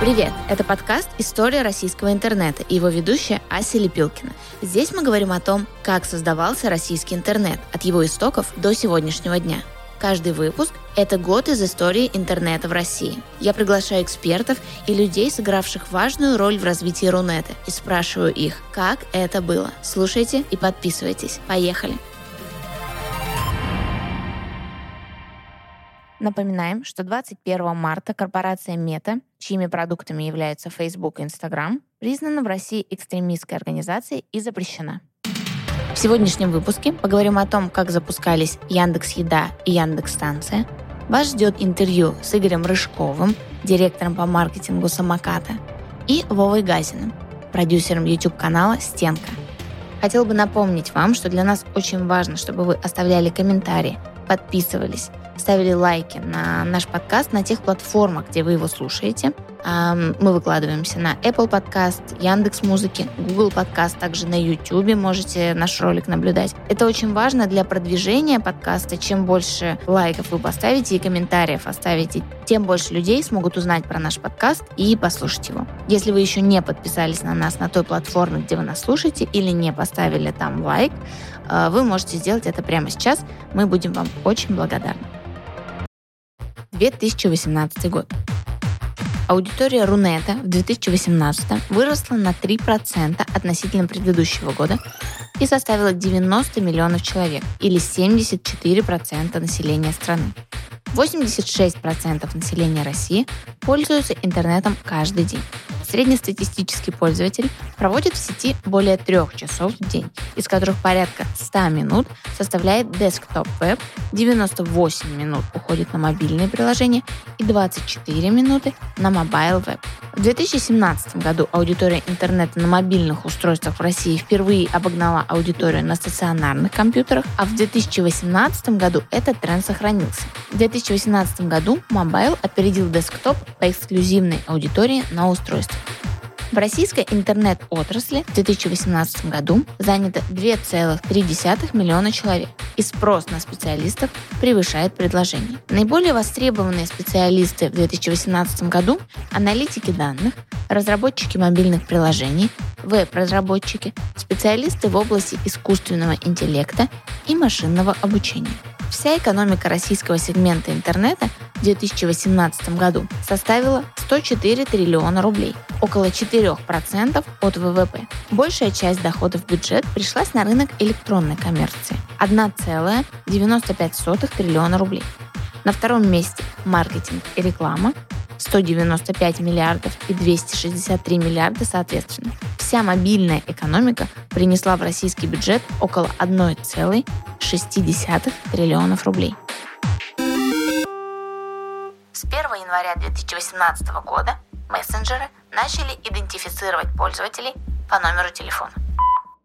Привет! Это подкаст «История российского интернета» и его ведущая Ася Лепилкина. Здесь мы говорим о том, как создавался российский интернет от его истоков до сегодняшнего дня. Каждый выпуск – это год из истории интернета в России. Я приглашаю экспертов и людей, сыгравших важную роль в развитии Рунета, и спрашиваю их, как это было. Слушайте и подписывайтесь. Поехали! Напоминаем, что 21 марта корпорация Мета, чьими продуктами являются Facebook и Instagram, признана в России экстремистской организацией и запрещена. В сегодняшнем выпуске поговорим о том, как запускались Яндекс Еда и Яндекс Станция. Вас ждет интервью с Игорем Рыжковым, директором по маркетингу «Самоката», и Вовой Газиным, продюсером YouTube-канала «Стенка». Хотел бы напомнить вам, что для нас очень важно, чтобы вы оставляли комментарии, подписывались, ставили лайки на наш подкаст на тех платформах, где вы его слушаете. Мы выкладываемся на Apple Podcast, Яндекс Музыки, Google Podcast, также на YouTube можете наш ролик наблюдать. Это очень важно для продвижения подкаста. Чем больше лайков вы поставите и комментариев оставите, тем больше людей смогут узнать про наш подкаст и послушать его. Если вы еще не подписались на нас на той платформе, где вы нас слушаете, или не поставили там лайк, э, вы можете сделать это прямо сейчас. Мы будем вам очень благодарны. 2018 год. Аудитория Рунета в 2018 выросла на 3% относительно предыдущего года и составила 90 миллионов человек или 74% населения страны. 86% населения России пользуются интернетом каждый день. Среднестатистический пользователь проводит в сети более трех часов в день, из которых порядка 100 минут составляет desktop web, 98 минут уходит на мобильные приложения и 24 минуты на mobile web. В 2017 году аудитория интернета на мобильных устройствах в России впервые обогнала аудиторию на стационарных компьютерах, а в 2018 году этот тренд сохранился. В 2018 году mobile опередил desktop по эксклюзивной аудитории на устройствах. В российской интернет-отрасли в 2018 году занято 2,3 миллиона человек, и спрос на специалистов превышает предложение. Наиболее востребованные специалисты в 2018 году – аналитики данных, разработчики мобильных приложений, веб-разработчики, специалисты в области искусственного интеллекта и машинного обучения. Вся экономика российского сегмента интернета в 2018 году составила 104 триллиона рублей, около 4% от ВВП. Большая часть доходов в бюджет пришлась на рынок электронной коммерции – 1,95 триллиона рублей. На втором месте маркетинг и реклама 195 миллиардов и 263 миллиарда соответственно. Вся мобильная экономика принесла в российский бюджет около 1,6 триллионов рублей. С 1 января 2018 года мессенджеры начали идентифицировать пользователей по номеру телефона.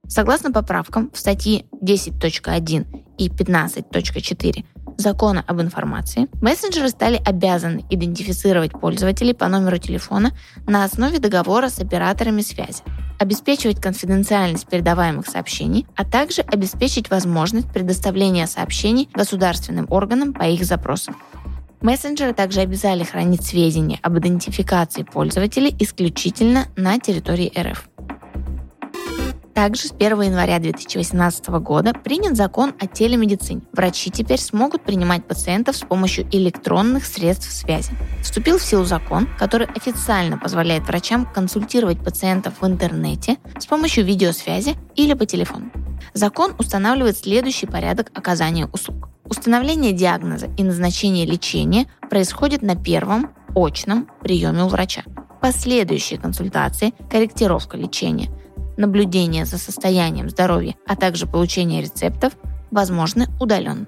Согласно поправкам в статьи 10.1 и 15.4 закона об информации, мессенджеры стали обязаны идентифицировать пользователей по номеру телефона на основе договора с операторами связи, обеспечивать конфиденциальность передаваемых сообщений, а также обеспечить возможность предоставления сообщений государственным органам по их запросам. Мессенджеры также обязали хранить сведения об идентификации пользователей исключительно на территории РФ. Также с 1 января 2018 года принят закон о телемедицине. Врачи теперь смогут принимать пациентов с помощью электронных средств связи. Вступил в силу закон, который официально позволяет врачам консультировать пациентов в интернете с помощью видеосвязи или по телефону. Закон устанавливает следующий порядок оказания услуг. Установление диагноза и назначение лечения происходит на первом очном приеме у врача. Последующие консультации, корректировка лечения – наблюдение за состоянием здоровья, а также получение рецептов возможны удаленно.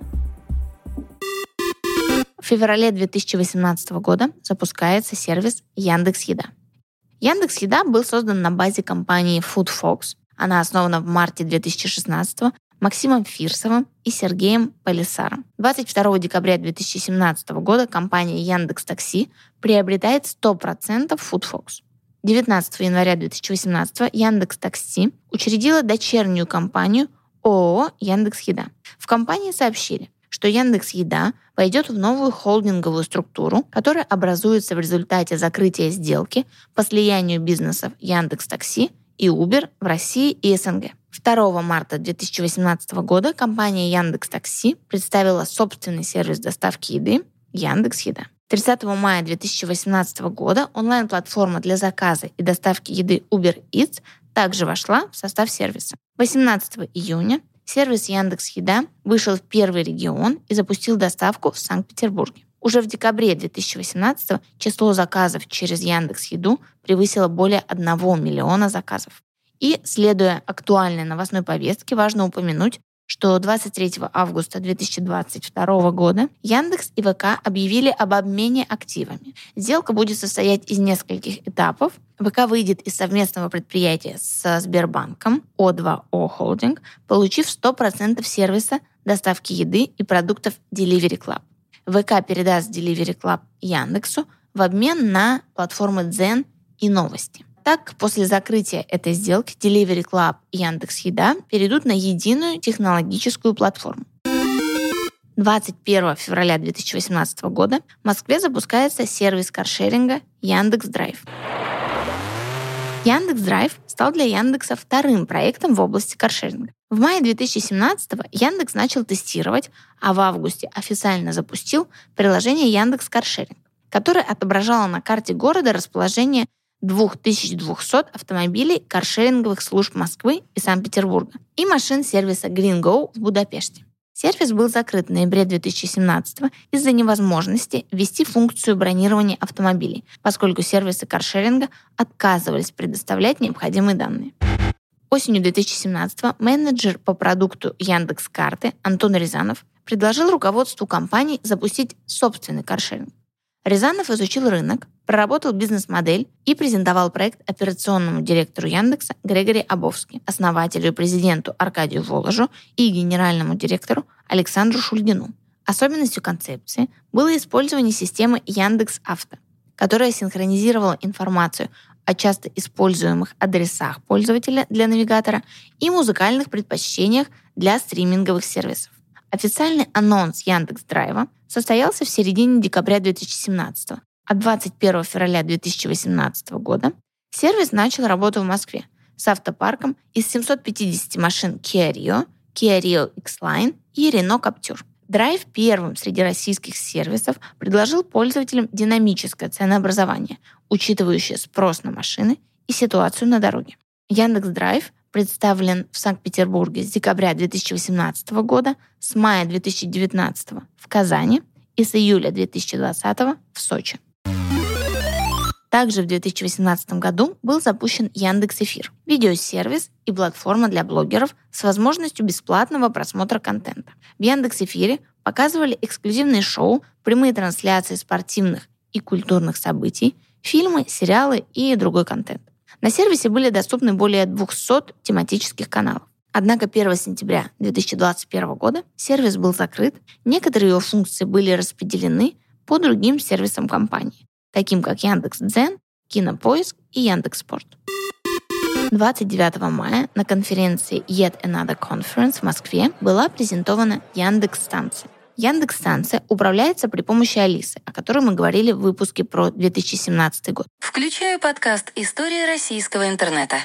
В феврале 2018 года запускается сервис Яндекс Еда. Яндекс Еда был создан на базе компании FoodFox. Она основана в марте 2016 Максимом Фирсовым и Сергеем Полисаром. 22 декабря 2017 года компания Яндекс Такси приобретает 100% FoodFox. 19 января 2018 Яндекс Такси учредила дочернюю компанию ООО Яндекс Еда. В компании сообщили, что Яндекс Еда войдет в новую холдинговую структуру, которая образуется в результате закрытия сделки по слиянию бизнесов Яндекс Такси и Uber в России и СНГ. 2 марта 2018 года компания Яндекс Такси представила собственный сервис доставки еды Яндекс Еда. 30 мая 2018 года онлайн-платформа для заказа и доставки еды Uber Eats также вошла в состав сервиса. 18 июня сервис Яндекс Еда вышел в первый регион и запустил доставку в Санкт-Петербурге. Уже в декабре 2018 число заказов через Яндекс Еду превысило более 1 миллиона заказов. И, следуя актуальной новостной повестке, важно упомянуть, что 23 августа 2022 года Яндекс и ВК объявили об обмене активами. Сделка будет состоять из нескольких этапов. ВК выйдет из совместного предприятия с Сбербанком О2О Холдинг, получив 100% сервиса доставки еды и продуктов Delivery Club. ВК передаст Delivery Club Яндексу в обмен на платформы Zen и новости. Так, после закрытия этой сделки Delivery Club и Яндекс Еда перейдут на единую технологическую платформу. 21 февраля 2018 года в Москве запускается сервис каршеринга Яндекс Драйв. Яндекс Драйв стал для Яндекса вторым проектом в области каршеринга. В мае 2017 Яндекс начал тестировать, а в августе официально запустил приложение Яндекс Каршеринг, которое отображало на карте города расположение 2200 автомобилей каршеринговых служб Москвы и Санкт-Петербурга и машин сервиса GreenGo в Будапеште. Сервис был закрыт в ноябре 2017 из-за невозможности ввести функцию бронирования автомобилей, поскольку сервисы каршеринга отказывались предоставлять необходимые данные. Осенью 2017 менеджер по продукту Яндекс Карты Антон Рязанов предложил руководству компании запустить собственный каршеринг. Рязанов изучил рынок, проработал бизнес-модель и презентовал проект операционному директору Яндекса Грегори Абовски, основателю и президенту Аркадию Воложу и генеральному директору Александру Шульгину. Особенностью концепции было использование системы Яндекс Авто, которая синхронизировала информацию о часто используемых адресах пользователя для навигатора и музыкальных предпочтениях для стриминговых сервисов. Официальный анонс Яндекс Драйва состоялся в середине декабря 2017 а 21 февраля 2018 года сервис начал работу в Москве с автопарком из 750 машин Kia Rio, Kia Rio X-Line и Renault Captur. Драйв первым среди российских сервисов предложил пользователям динамическое ценообразование, учитывающее спрос на машины и ситуацию на дороге. Яндекс Драйв представлен в Санкт-Петербурге с декабря 2018 года, с мая 2019 в Казани и с июля 2020 в Сочи. Также в 2018 году был запущен Яндекс Эфир – видеосервис и платформа для блогеров с возможностью бесплатного просмотра контента. В Яндекс Эфире показывали эксклюзивные шоу, прямые трансляции спортивных и культурных событий, фильмы, сериалы и другой контент. На сервисе были доступны более 200 тематических каналов. Однако 1 сентября 2021 года сервис был закрыт, некоторые его функции были распределены по другим сервисам компании, таким как Яндекс.Дзен, Кинопоиск и Яндекс.Спорт. 29 мая на конференции Yet Another Conference в Москве была презентована Яндекс-станция. Яндекс-станция управляется при помощи Алисы, о которой мы говорили в выпуске про 2017 год. Включаю подкаст «История российского интернета».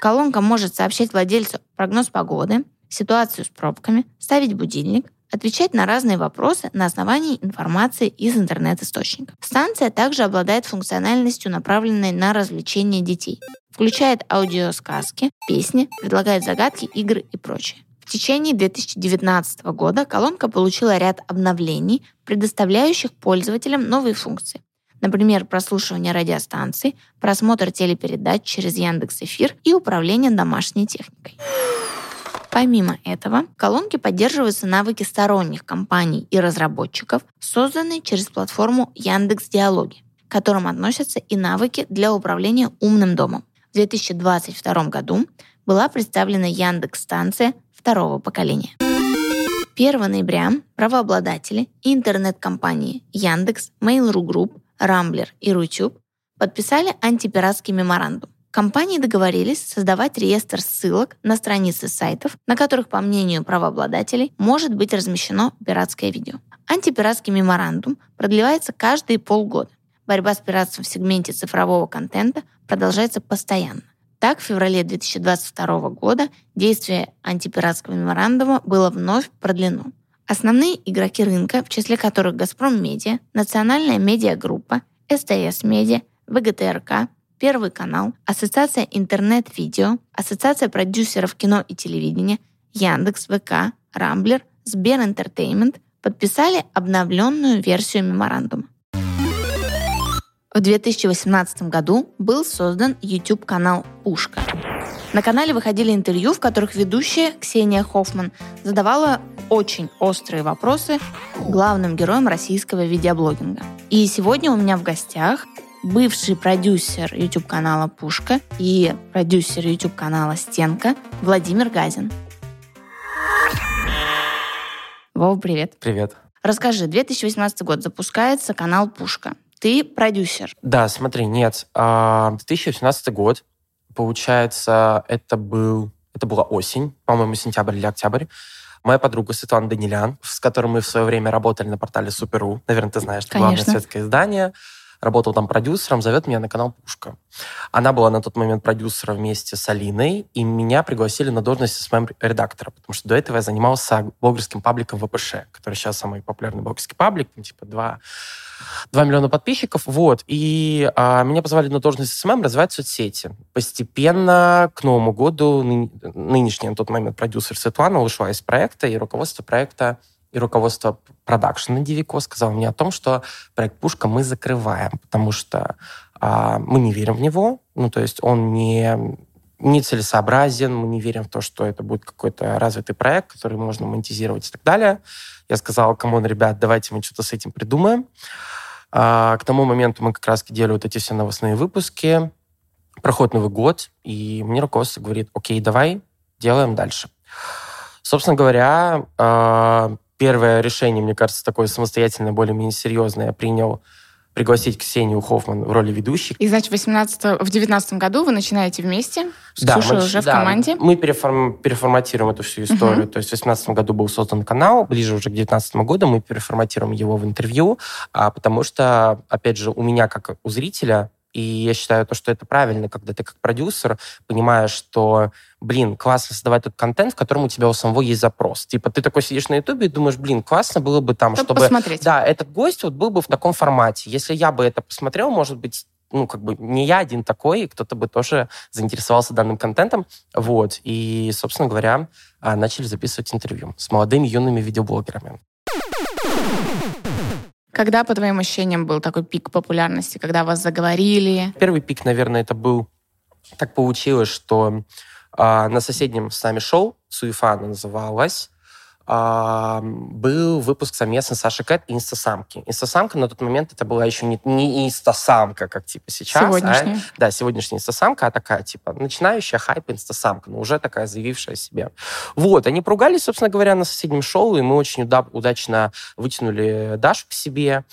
Колонка может сообщать владельцу прогноз погоды, ситуацию с пробками, ставить будильник, отвечать на разные вопросы на основании информации из интернет-источников. Станция также обладает функциональностью, направленной на развлечение детей. Включает аудиосказки, песни, предлагает загадки, игры и прочее. В течение 2019 года колонка получила ряд обновлений, предоставляющих пользователям новые функции. Например, прослушивание радиостанций, просмотр телепередач через Яндекс Эфир и управление домашней техникой. Помимо этого, в колонке поддерживаются навыки сторонних компаний и разработчиков, созданные через платформу Яндекс Диалоги, к которым относятся и навыки для управления умным домом. В 2022 году была представлена Яндекс-станция второго поколения. 1 ноября правообладатели и интернет-компании Яндекс, Mail.ru Group, Рамблер и Рутюб подписали антипиратский меморандум. Компании договорились создавать реестр ссылок на страницы сайтов, на которых, по мнению правообладателей, может быть размещено пиратское видео. Антипиратский меморандум продлевается каждые полгода. Борьба с пиратством в сегменте цифрового контента продолжается постоянно. Так, в феврале 2022 года действие антипиратского меморандума было вновь продлено. Основные игроки рынка, в числе которых «Газпром Медиа», Национальная медиагруппа, СТС Медиа, ВГТРК, Первый канал, Ассоциация интернет-видео, Ассоциация продюсеров кино и телевидения, Яндекс, ВК, Рамблер, Сбер Entertainment подписали обновленную версию меморандума. В 2018 году был создан YouTube-канал «Пушка». На канале выходили интервью, в которых ведущая Ксения Хоффман задавала очень острые вопросы главным героям российского видеоблогинга. И сегодня у меня в гостях бывший продюсер YouTube-канала «Пушка» и продюсер YouTube-канала «Стенка» Владимир Газин. Вова, привет. Привет. Расскажи, 2018 год запускается канал «Пушка». Ты продюсер. Да, смотри, нет. 2018 а, год, получается, это был это была осень, по-моему, сентябрь или октябрь. Моя подруга Светлана Данилян, с которой мы в свое время работали на портале Супер.ру. Наверное, ты знаешь, это главное светское издание работал там продюсером, зовет меня на канал «Пушка». Она была на тот момент продюсером вместе с Алиной, и меня пригласили на должность СММ-редактора, потому что до этого я занимался блогерским пабликом ВПШ, который сейчас самый популярный блогерский паблик, там, типа 2 2 миллиона подписчиков, вот, и а, меня позвали на должность СММ развивать соцсети. Постепенно к Новому году ны, нынешний на тот момент продюсер Светлана ушла из проекта, и руководство проекта и руководство продакшена Дивико сказало мне о том, что проект «Пушка» мы закрываем, потому что а, мы не верим в него, ну, то есть он не нецелесообразен, мы не верим в то, что это будет какой-то развитый проект, который можно монетизировать и так далее. Я сказал, come on, ребят, давайте мы что-то с этим придумаем. А, к тому моменту мы как раз делали вот эти все новостные выпуски. Проходит Новый год, и мне руководство говорит, окей, давай, делаем дальше. Собственно говоря, а, первое решение, мне кажется, такое самостоятельное, более-менее серьезное я принял пригласить Ксению Хоффман в роли ведущей. И, значит, в 18, в 19 году вы начинаете вместе с да, Ксюшей мы, уже да, в команде? мы переформ, переформатируем эту всю историю. Uh-huh. То есть в 18 году был создан канал, ближе уже к 19 году мы переформатируем его в интервью, а, потому что, опять же, у меня, как у зрителя, и я считаю, то, что это правильно, когда ты как продюсер понимаешь, что, блин, классно создавать тот контент, в котором у тебя у самого есть запрос. Типа ты такой сидишь на Ютубе и думаешь, блин, классно было бы там, чтобы... Посмотреть. Да, этот гость вот был бы в таком формате. Если я бы это посмотрел, может быть, ну, как бы не я один такой, кто-то бы тоже заинтересовался данным контентом. Вот. И, собственно говоря, а, начали записывать интервью с молодыми юными видеоблогерами. Когда, по твоим ощущениям, был такой пик популярности, когда вас заговорили? Первый пик, наверное, это был... Так получилось, что э, на соседнем с нами шоу, Суефа она был выпуск совместно Саши Кэт и Инстасамки. Инстасамка на тот момент это была еще не, не Инстасамка, как типа сейчас. Сегодняшняя. А, да, сегодняшняя Инстасамка, а такая типа начинающая хайп Инстасамка, но уже такая заявившая себе. Вот, они поругались, собственно говоря, на соседнем шоу, и мы очень удачно вытянули Дашу к себе.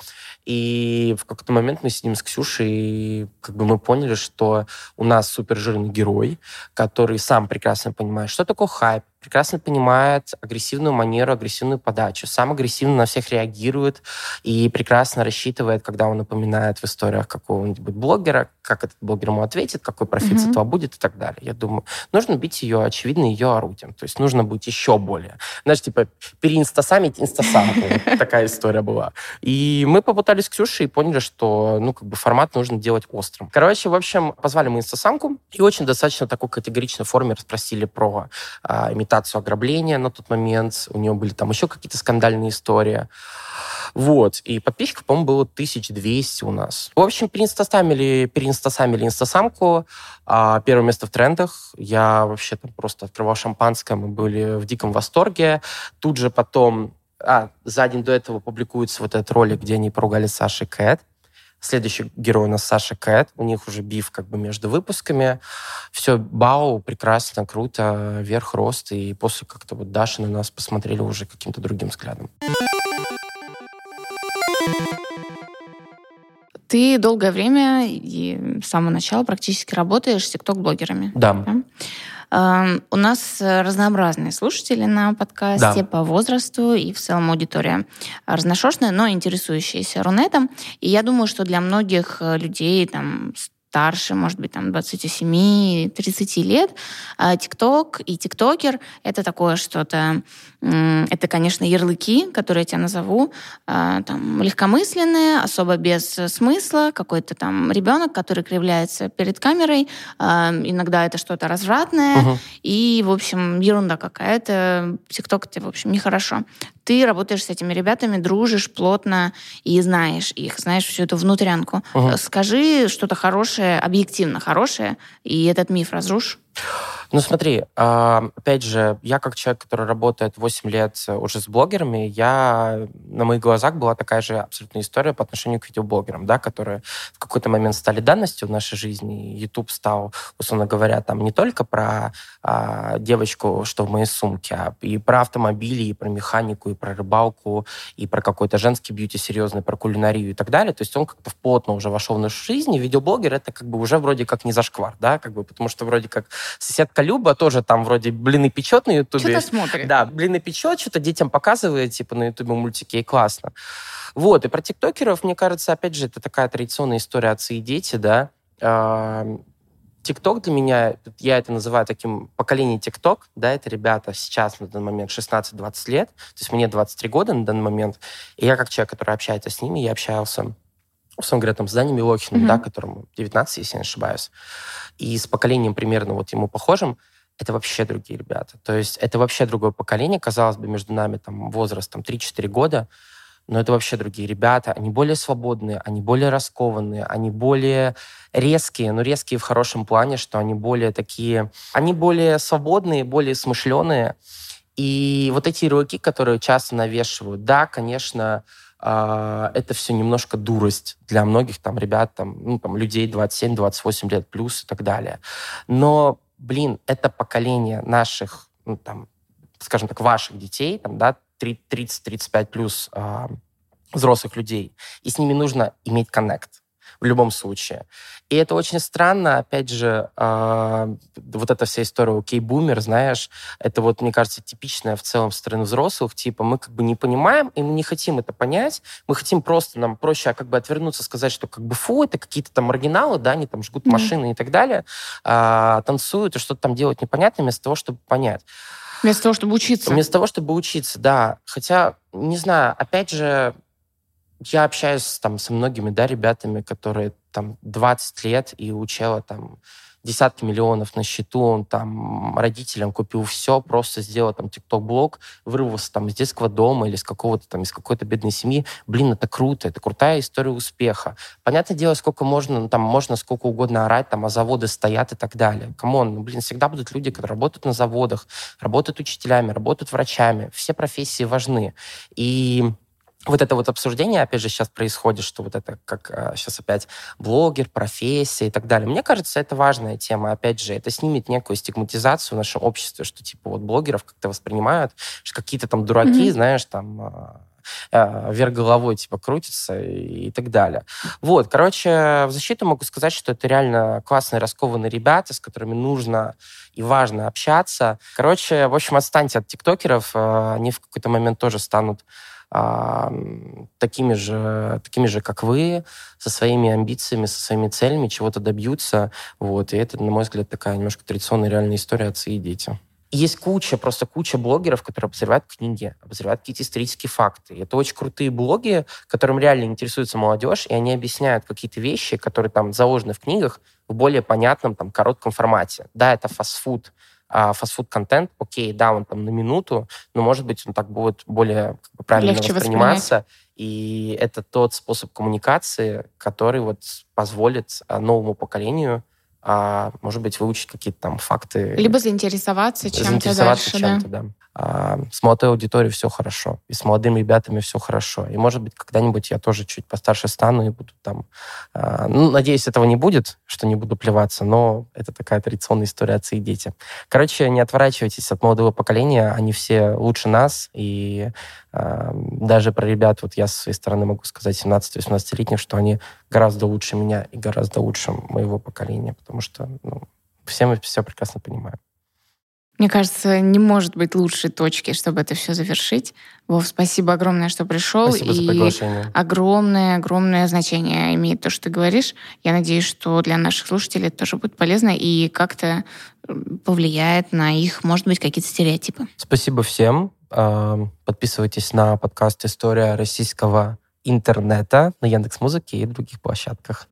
И в какой-то момент мы сидим с Ксюшей, и как бы мы поняли, что у нас супер жирный герой, который сам прекрасно понимает, что такое хайп, прекрасно понимает агрессивную манеру, агрессивную подачу, сам агрессивно на всех реагирует и прекрасно рассчитывает, когда он напоминает в историях какого-нибудь блогера, как этот блогер ему ответит, какой профит mm-hmm. с этого будет и так далее. Я думаю, нужно бить ее, очевидно, ее орудием. То есть нужно быть еще более. Знаешь, типа, переинстасамить инстасамку. Такая история была. И мы попытались с Ксюшей и поняли, что, ну, как бы формат нужно делать острым. Короче, в общем, позвали мы инстасамку и очень достаточно такой категоричной форме расспросили про а, имитацию ограбления на тот момент. У нее были там еще какие-то скандальные истории. Вот. И подписчиков, по-моему, было 1200 у нас. В общем, переинстасамили, переинстасамили инстасамку. А, первое место в трендах. Я вообще там просто открывал шампанское, мы были в диком восторге. Тут же потом... А, за день до этого публикуется вот этот ролик, где они поругали Саши Кэт. Следующий герой у нас Саша Кэт. У них уже биф как бы между выпусками. Все, бау, прекрасно, круто, вверх рост. И после как-то вот Даша на нас посмотрели уже каким-то другим взглядом. Ты долгое время и с самого начала практически работаешь с тикток-блогерами. Да. да? У нас э, разнообразные слушатели на подкасте Да. по возрасту и в целом аудитория разношерстная, но интересующаяся Рунетом. И я думаю, что для многих э, людей там старше, может быть, там 27-30 лет, э, ТикТок и ТикТокер — это такое что-то... Это, конечно, ярлыки, которые я тебя назову, э, там, легкомысленные, особо без смысла, какой-то там ребенок, который кривляется перед камерой, э, иногда это что-то развратное, Мгм. и, в общем, ерунда какая-то. ТикТок это, в общем, нехорошо. Ты работаешь с этими ребятами, дружишь плотно и знаешь их, знаешь всю эту внутрянку. Э, Скажи что-то хорошее, объективно хорошее, и этот миф разрушь. Ну смотри, а, опять же, я как человек, который работает 8 лет э, уже с блогерами, я на моих глазах была такая же абсолютная история по отношению к видеоблогерам, да, которые в какой-то момент стали данностью в нашей жизни. YouTube стал, условно говоря, там не только про а, девочку, что в моей сумке, а и про автомобили, и про механику, и про рыбалку, и про какой-то женский бьюти серьезный, про кулинарию и так далее. То есть он как-то плотно уже вошел в нашу жизнь, и видеоблогер это как бы уже вроде как не зашквар, да, как бы, потому что вроде как соседка Люба тоже там вроде блины печет на Ютубе. Что-то смотрит. Да, блины печет, что-то детям показывает, типа, на Ютубе мультики, и классно. Вот, и про тиктокеров, мне кажется, опять же, это такая традиционная история отцы и дети, да. ТикТок для меня, я это называю таким поколением ТикТок, да, это ребята сейчас на данный момент 16-20 лет, то есть мне 23 года на данный момент, и я как человек, который общается с ними, я общался, условно говоря, там, с Даней Милохиным, Мгм. да, которому 19, если я не ошибаюсь, и с поколением примерно вот ему похожим, это вообще другие ребята. То есть это вообще другое поколение, казалось бы, между нами там возраст там 3-4 года, но это вообще другие ребята. Они более свободные, они более раскованные, они более резкие, но резкие в хорошем плане, что они более такие... Они более свободные, более смышленые. И вот эти ярлыки, которые часто навешивают, да, конечно, а, это все немножко дурость для многих там ребят, там, ну, там, людей 27-28 лет плюс и так далее. Но, блин, это поколение наших, ну, там, скажем так, ваших детей, там, да, 30-35 плюс а, взрослых людей, и с ними нужно иметь коннект в любом случае. И это очень странно, опять же, а, вот эта вся история у кей-бумер, знаешь, это вот, мне кажется, типичная в целом стороны взрослых, типа мы как бы не понимаем, и мы не хотим это понять, мы хотим просто, нам проще как бы отвернуться, сказать, что как бы фу, это какие-то там маргиналы, да, они там жгут Мгм. машины и так далее, а, танцуют и что-то там делать непонятно, вместо того, чтобы понять. Вместо того, чтобы учиться. Вместо того, чтобы учиться, да. Хотя, не знаю, опять же, я общаюсь там со многими, да, ребятами, которые там 20 лет и учила там десятки миллионов на счету, он там родителям купил все, просто сделал там тикток-блог, вырвался там из детского дома или с какого-то там, из какой-то бедной семьи. Блин, это круто, это крутая история успеха. Понятное дело, сколько можно, ну, там можно сколько угодно орать, там, а заводы стоят и так далее. Come on, ну, блин, всегда будут люди, которые работают на заводах, работают учителями, работают врачами. Все профессии важны. И вот это вот обсуждение, опять же, сейчас происходит, что вот это как а, сейчас опять блогер, профессия и так далее. Мне кажется, это важная тема. Опять же, это снимет некую стигматизацию в нашем обществе, что типа вот блогеров как-то воспринимают, что какие-то там дураки, Мгм. знаешь, там а, а, вверх головой типа крутятся и, и так далее. Вот, короче, в защиту могу сказать, что это реально классные, раскованные ребята, с которыми нужно и важно общаться. Короче, в общем, отстаньте от тиктокеров, а, они в какой-то момент тоже станут а, такими же, такими же, как вы, со своими амбициями, со своими целями, чего-то добьются. Вот. И это, на мой взгляд, такая немножко традиционная реальная история отцы и дети. Есть куча, просто куча блогеров, которые обозревают книги, обозревают какие-то исторические факты. И это очень крутые блоги, которым реально интересуется молодежь, и они объясняют какие-то вещи, которые там заложены в книгах в более понятном, там, коротком формате. Да, это фастфуд, а фастфуд-контент, окей, да, он там на минуту, но, может быть, он так будет более как бы, правильно Легче восприниматься. И это тот способ коммуникации, который вот позволит а, новому поколению, а, может быть, выучить какие-то там факты. Либо заинтересоваться чем-то заинтересоваться дальше, да. чем-то, да. а, с молодой аудиторией все хорошо, и с молодыми ребятами все хорошо. И, может быть, когда-нибудь я тоже чуть постарше стану и буду там... А, ну, надеюсь, этого не будет, что не буду плеваться, но это такая традиционная история отцы и дети. Короче, не отворачивайтесь от молодого поколения, они все лучше нас, и даже про ребят, вот я со своей стороны могу сказать, 17-18-летних, что они гораздо лучше меня и гораздо лучше моего поколения, потому что ну, все мы все прекрасно понимаем. Мне кажется, не может быть лучшей точки, чтобы это все завершить. Вов, спасибо огромное, что пришел. Спасибо за приглашение. И огромное, огромное значение имеет то, что ты говоришь. Я надеюсь, что для наших слушателей это тоже будет полезно и как-то повлияет на их, может быть, какие-то стереотипы. Спасибо всем. Подписывайтесь на подкаст «История российского интернета» на Яндекс Музыке и других площадках.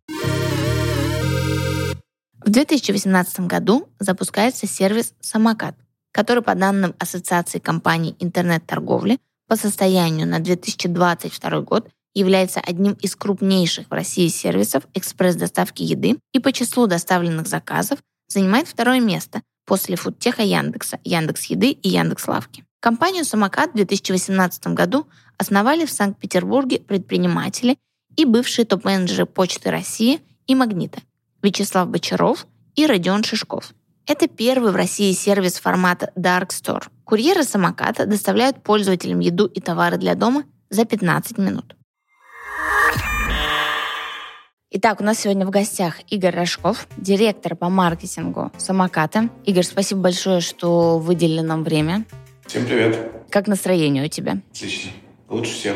В 2018 году запускается сервис «Самокат», который, по данным Ассоциации компаний интернет-торговли, по состоянию на 2022 год является одним из крупнейших в России сервисов экспресс-доставки еды и по числу доставленных заказов занимает второе место после фудтеха Яндекса, Яндекс Еды и Яндекс Лавки. Компанию «Самокат» в 2018 году основали в Санкт-Петербурге предприниматели и бывшие топ-менеджеры Почты России и Магнита – Вячеслав Бочаров и Родион Шишков. Это первый в России сервис формата Dark Store. Курьеры самоката доставляют пользователям еду и товары для дома за 15 минут. Итак, у нас сегодня в гостях Игорь Рожков, директор по маркетингу самоката. Игорь, спасибо большое, что выделили нам время. Всем привет. Как настроение у тебя? Отлично. Лучше всех.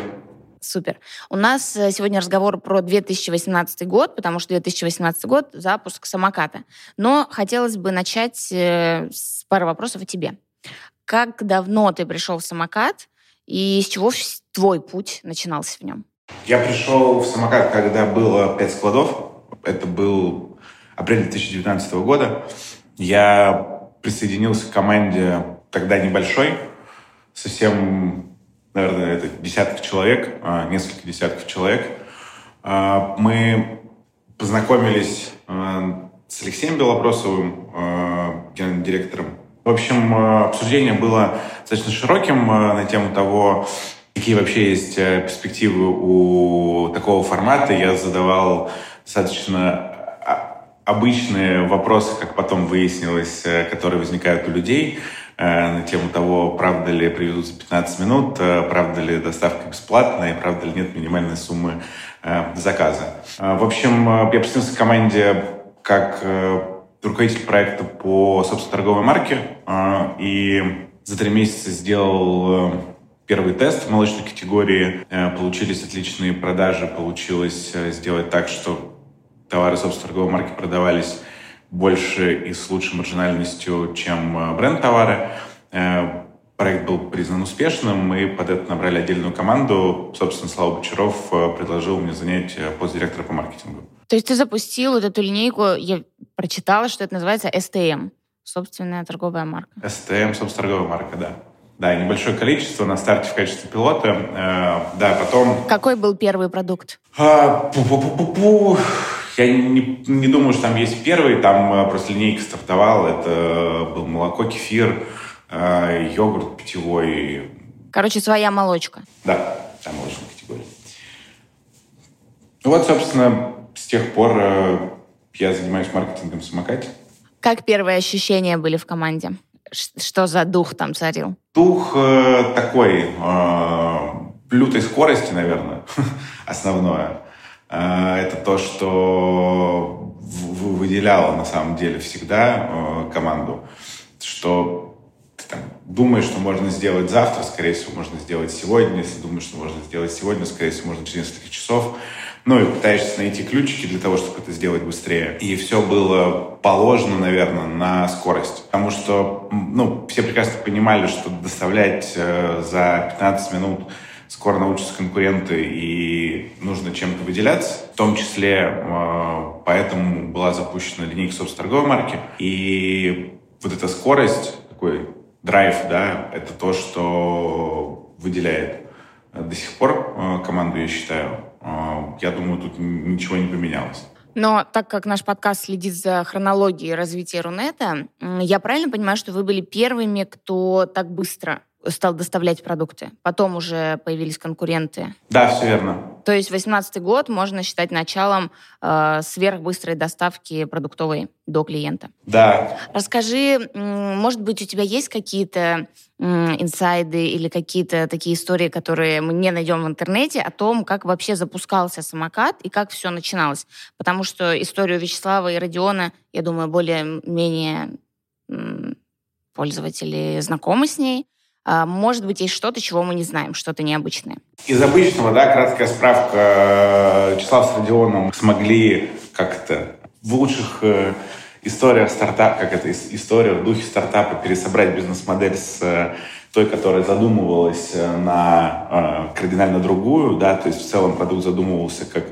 Супер. У нас э, сегодня разговор про 2018 год, потому что 2018 год — запуск самоката. Но хотелось бы начать э, с пары вопросов о тебе. Как давно ты пришел в самокат и с чего твой путь начинался в нем? Я пришел в самокат, когда было 5 складов. Это был апрель 2019 года. Я присоединился к команде тогда небольшой, совсем наверное, это десяток человек, а, несколько десятков человек. А, мы познакомились а, с Алексеем Белопросовым, генеральным директором. В общем, обсуждение было достаточно широким на тему того, какие вообще есть перспективы у такого формата. Я задавал достаточно обычные вопросы, как потом выяснилось, которые возникают у людей. Э, на тему того, правда ли привезут за 15 минут, э, правда ли доставка бесплатная, правда ли нет минимальной суммы э, заказа. В общем, я присоединился к команде как руководитель проекта по собственной торговой марке и за три месяца сделал первый тест в молочной категории. Получились отличные продажи, получилось сделать так, что товары собственной торговой марки продавались больше и с лучшей маржинальностью, чем э, бренд-товары. Э, проект был признан успешным, мы под это набрали отдельную команду. Собственно, Слава Бочаров э, предложил мне занять пост директора по маркетингу. То есть ты запустил вот эту линейку, я прочитала, что это называется STM, собственная торговая марка. STM, собственная торговая марка, да. Да, небольшое количество на старте в качестве пилота. Да, потом... Какой был первый продукт? А, пу-пу-пу-пу-пу. Я не, не думаю, что там есть первый, там э, просто линейка стартовала. Это был молоко, кефир, э, йогурт питьевой. Короче, своя молочка. Да, там молочная категория. Вот, собственно, с тех пор э, я занимаюсь маркетингом самокате. Как первые ощущения были в команде? Что за дух там царил? Дух э, такой, э, лютой скорости, наверное, основное. Э, это то, что выделяло на самом деле всегда э, команду, что ты там, думаешь, что можно сделать завтра, скорее всего, можно сделать сегодня. Если думаешь, что можно сделать сегодня, скорее всего, можно через несколько часов. Ну и пытаешься найти ключики для того, чтобы это сделать быстрее. И все было положено, наверное, на скорость. Потому что, ну, все прекрасно понимали, что доставлять э, за 15 минут скоро научатся конкуренты и нужно чем-то выделяться. В том числе э, поэтому была запущена линейка собственной торговой марки. И вот эта скорость, такой драйв, да, это то, что выделяет до сих пор э, команду, я считаю. Э, я думаю, тут ничего не поменялось. Но так как наш подкаст следит за хронологией развития Рунета, я правильно понимаю, что вы были первыми, кто так быстро стал доставлять продукты. Потом уже появились конкуренты. Да, все верно. То есть 2018 год можно считать началом э, сверхбыстрой доставки продуктовой до клиента. Да. Расскажи, может быть, у тебя есть какие-то инсайды или какие-то такие истории, которые мы не найдем в интернете, о том, как вообще запускался самокат и как все начиналось. Потому что историю Вячеслава и Родиона, я думаю, более-менее пользователи знакомы с ней. А, может быть, есть что-то, чего мы не знаем, что-то необычное. Из обычного, да, краткая справка. Вячеслав с Родионом смогли как-то в лучших э, историях стартапа, как это, история в духе стартапа пересобрать бизнес-модель с э, той, которая задумывалась э, на кардинально другую, да, то есть в целом продукт задумывался как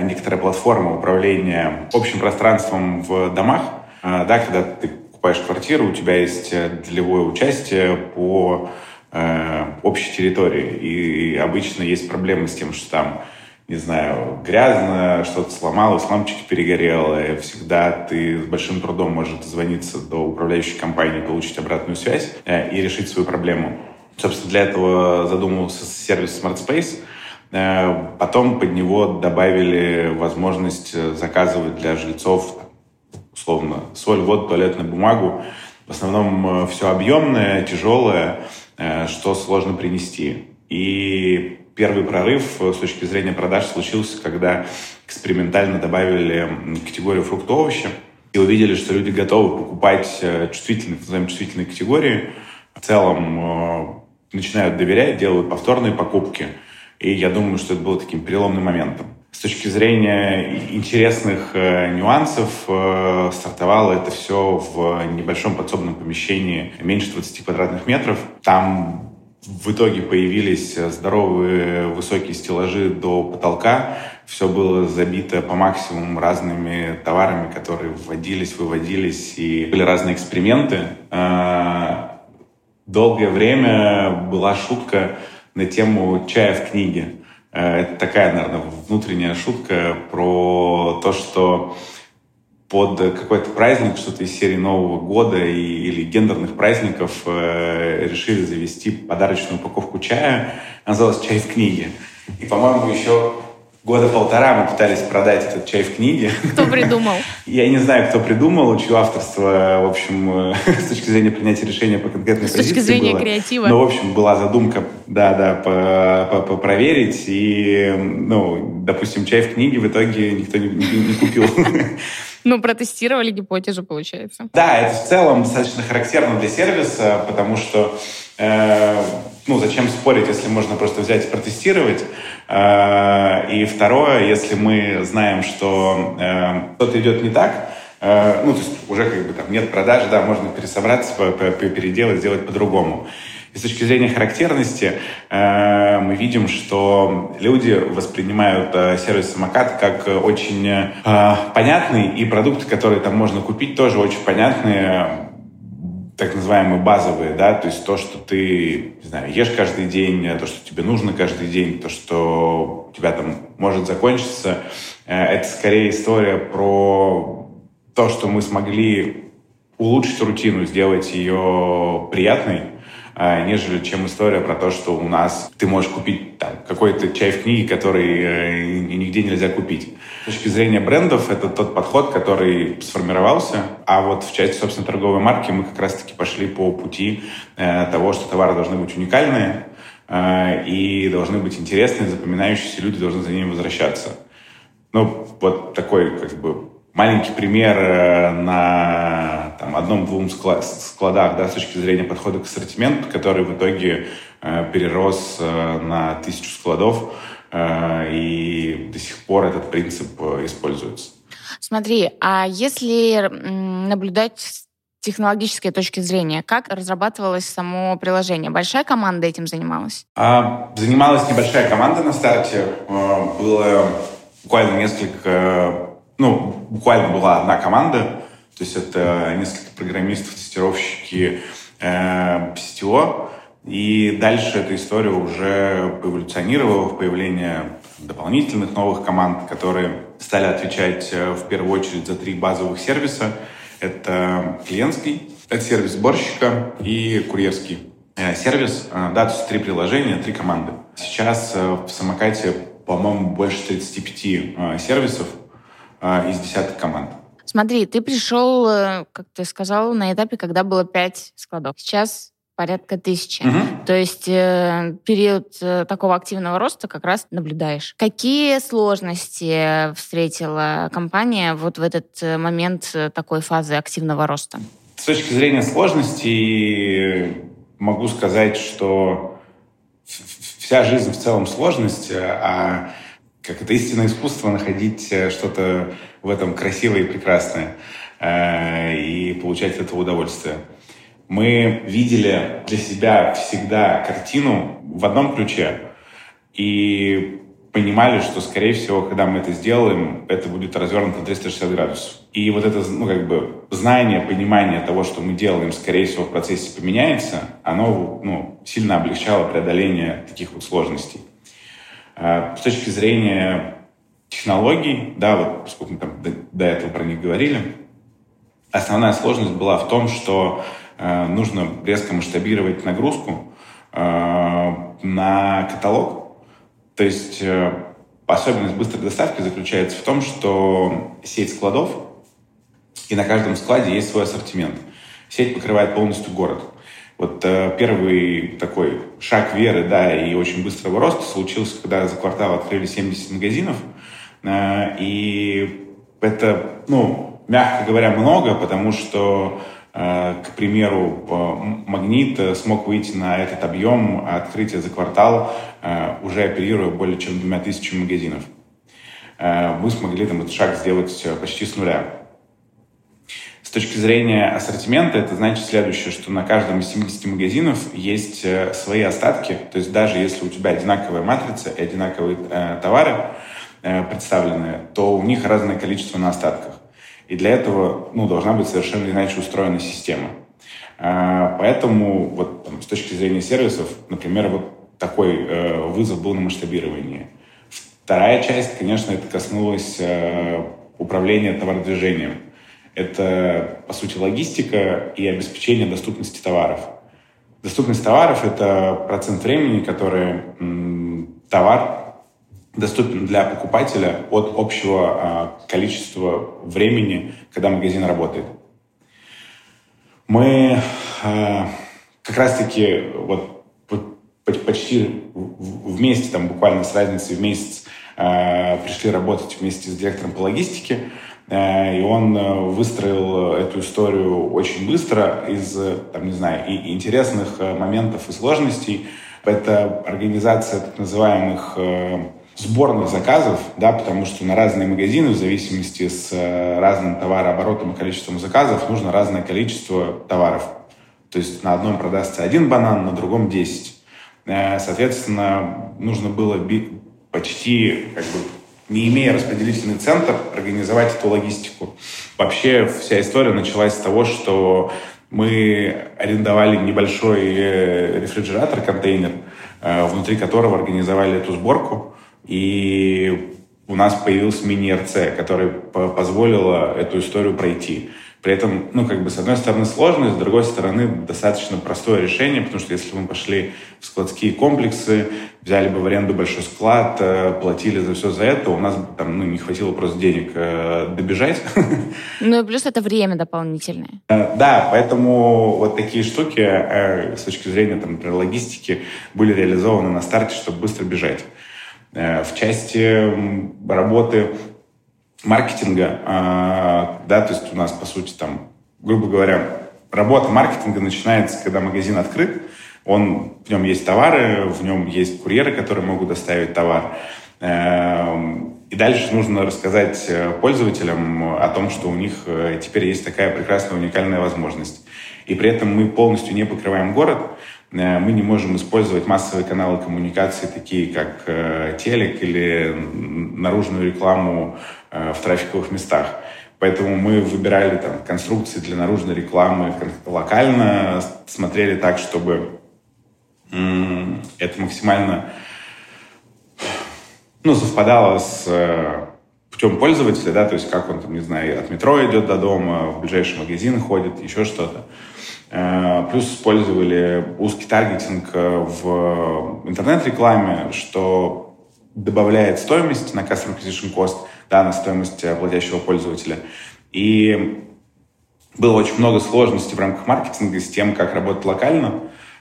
некоторая платформа управления общим пространством в домах, да, когда ты покупаешь квартиру, у тебя есть э, долевое участие по э, общей территории. И обычно есть проблемы с тем, что там, не знаю, грязно, что-то сломалось, лампочка перегорела. И всегда ты с большим трудом можешь дозвониться до управляющей компании, получить обратную связь э, и решить свою проблему. Собственно, для этого задумывался сервис Smart Space. Э, потом под него добавили возможность заказывать для жильцов условно, соль, воду, туалетную бумагу. В основном э, все объемное, тяжелое, э, что сложно принести. И первый прорыв э, с точки зрения продаж случился, когда экспериментально добавили категорию фрукты овощи и увидели, что люди готовы покупать чувствительные, назовем чувствительные категории. В целом начинают доверять, делают повторные покупки. И я думаю, что это было таким переломным моментом. С точки зрения интересных э, нюансов э, стартовало это все в небольшом подсобном помещении меньше 20 квадратных метров. Там в итоге появились здоровые высокие стеллажи до потолка. Все было забито по максимуму разными товарами, которые вводились, выводились, и были разные эксперименты. Э, долгое время была шутка на тему чая в книге. Э, это такая, наверное, внутренняя шутка про то, что под какой-то праздник, что-то из серии Нового года и, или гендерных праздников э, решили завести подарочную упаковку чая. Она называлась «Чай в книге». И, по-моему, еще года полтора мы пытались продать этот чай в книге. Кто придумал? Я не знаю, кто придумал, чье авторство, в общем, с точки зрения принятия решения по конкретной с позиции С точки зрения было. креатива. Но, в общем, была задумка, да, да, по, по, проверить. И, ну, допустим, чай в книге в итоге никто не, не, не купил. Ну, протестировали гипотезу, получается. Да, это в целом достаточно характерно для сервиса, потому что э, ну, зачем спорить, если можно просто взять и протестировать. Э, и второе, если мы знаем, что э, что-то идет не так, э, ну, то есть уже как бы там нет продаж, да, можно пересобраться, переделать, сделать по-другому. И с точки зрения характерности мы видим, что люди воспринимают сервис самокат как очень понятный, и продукты, которые там можно купить, тоже очень понятные, так называемые базовые, да, то есть то, что ты, не знаю, ешь каждый день, то, что тебе нужно каждый день, то, что у тебя там может закончиться, э, это скорее история про то, что мы смогли улучшить рутину, сделать ее приятной, нежели чем история про то, что у нас ты можешь купить там, какой-то чай в книге, который э, нигде нельзя купить. С точки зрения брендов, это тот подход, который сформировался, а вот в части, собственно, торговой марки мы как раз-таки пошли по пути э, того, что товары должны быть уникальные э, и должны быть интересные, запоминающиеся, люди должны за ними возвращаться. Ну, вот такой, как бы, маленький пример э, на одном-двум складах да, с точки зрения подхода к ассортименту, который в итоге э, перерос э, на тысячу складов, э, и до сих пор этот принцип используется. Смотри, а если наблюдать с технологической точки зрения, как разрабатывалось само приложение? Большая команда этим занималась? А, занималась небольшая команда на старте. Было буквально несколько ну, буквально была одна команда, то есть это несколько программистов, тестировщики, э, CTO, и дальше эта история уже эволюционировала в появление дополнительных новых команд, которые стали отвечать э, в первую очередь за три базовых сервиса. Это клиентский, это сервис сборщика и курьерский. сервис, да, то есть три приложения, три команды. Сейчас в самокате, по-моему, больше 35 сервисов из десяток команд. Смотри, ты пришел, как ты сказал, на этапе, когда было пять складов. Сейчас порядка тысячи. Угу. То есть э, период э, такого активного роста как раз наблюдаешь. Какие сложности встретила компания вот в этот э, момент э, такой фазы активного роста? С точки зрения сложностей могу сказать, что вся жизнь в целом сложность, а как это истинное искусство находить что-то в этом красивое и прекрасное и получать от этого удовольствие мы видели для себя всегда картину в одном ключе и понимали, что, скорее всего, когда мы это сделаем, это будет развернуто на 360 градусов. И вот это, ну, как бы, знание, понимание того, что мы делаем, скорее всего, в процессе поменяется, оно, ну, сильно облегчало преодоление таких вот сложностей. А, с точки зрения технологий, да, вот, поскольку мы там до, до этого про них говорили, основная сложность была в том, что Э, нужно резко масштабировать нагрузку э, на каталог. То есть э, особенность быстрой доставки заключается в том, что сеть складов, и на каждом складе есть свой ассортимент. Сеть покрывает полностью город. Вот э, первый такой шаг веры, да, и очень быстрого роста случился, когда за квартал открыли 70 магазинов. Э, и это, ну, мягко говоря, много, потому что Э, к примеру, «Магнит» смог выйти на этот объем открытия за квартал, э, уже оперируя более чем двумя тысячами магазинов. Э, мы смогли там этот шаг сделать почти с нуля. Точки зрения ассортимента, это значит следующее, что на каждом из 70 магазинов есть свои остатки. То есть даже если у тебя одинаковая матрица и одинаковые э, товары э, представлены, то у них разное количество на остатках. И для этого ну, должна быть совершенно иначе устроена система. А, поэтому вот, там, с точки зрения сервисов, например, вот такой э, вызов был на масштабирование. Вторая часть, конечно, это коснулось э, управления товародвижением. Это, по сути, логистика и обеспечение доступности товаров. Доступность товаров – это процент времени, который товар доступен для покупателя от общего а, количества времени, когда магазин работает. Мы а, как раз-таки вот почти вместе, там буквально с разницей в месяц, а, пришли работать вместе с директором по логистике, и он выстроил эту историю очень быстро из, там, не знаю, и интересных моментов и сложностей. Это организация так называемых сборных заказов, да, потому что на разные магазины, в зависимости с э, разным товарооборотом и количеством заказов, нужно разное количество товаров. То есть на одном продастся один банан, на другом 10. Э, соответственно, нужно было почти, как бы, не имея распределительный центр, организовать эту логистику. Вообще вся история началась с того, что мы арендовали небольшой э, рефрижератор, контейнер, внутри которого организовали эту сборку. И у нас появился мини-РЦ, который позволило эту историю пройти. При этом, ну, как бы, с одной стороны, сложно, с другой стороны, достаточно простое решение, потому что если мы пошли в складские комплексы, взяли бы в аренду большой склад, э, платили за все за это, у нас там, ну, не хватило просто денег э, добежать. Ну, и плюс это время дополнительное. Э, да, поэтому вот такие штуки с точки зрения, там, например, логистики были реализованы на старте, чтобы быстро бежать. В части работы маркетинга, а, да, то есть у нас, по сути, там, грубо говоря, работа маркетинга начинается, когда магазин открыт, он, в нем есть товары, в нем есть курьеры, которые могут доставить товар. Эм, и дальше нужно рассказать э, пользователям о том, что у них э, теперь есть такая прекрасная уникальная возможность. И при этом мы полностью не покрываем город, Э, мы не можем использовать массовые каналы коммуникации, такие как телек или наружную рекламу в трафиковых местах. Поэтому мы выбирали там, конструкции для наружной рекламы локально, смотрели так, чтобы это максимально ну, совпадало с путем пользователя, да, то есть как он там, не знаю, от метро идет до дома, в ближайший магазин ходит, еще что-то. Плюс использовали узкий таргетинг в интернет-рекламе, что добавляет стоимость на Customer Acquisition Cost, да, на стоимость платящего пользователя. И было очень много сложностей в рамках маркетинга с тем, как работать локально.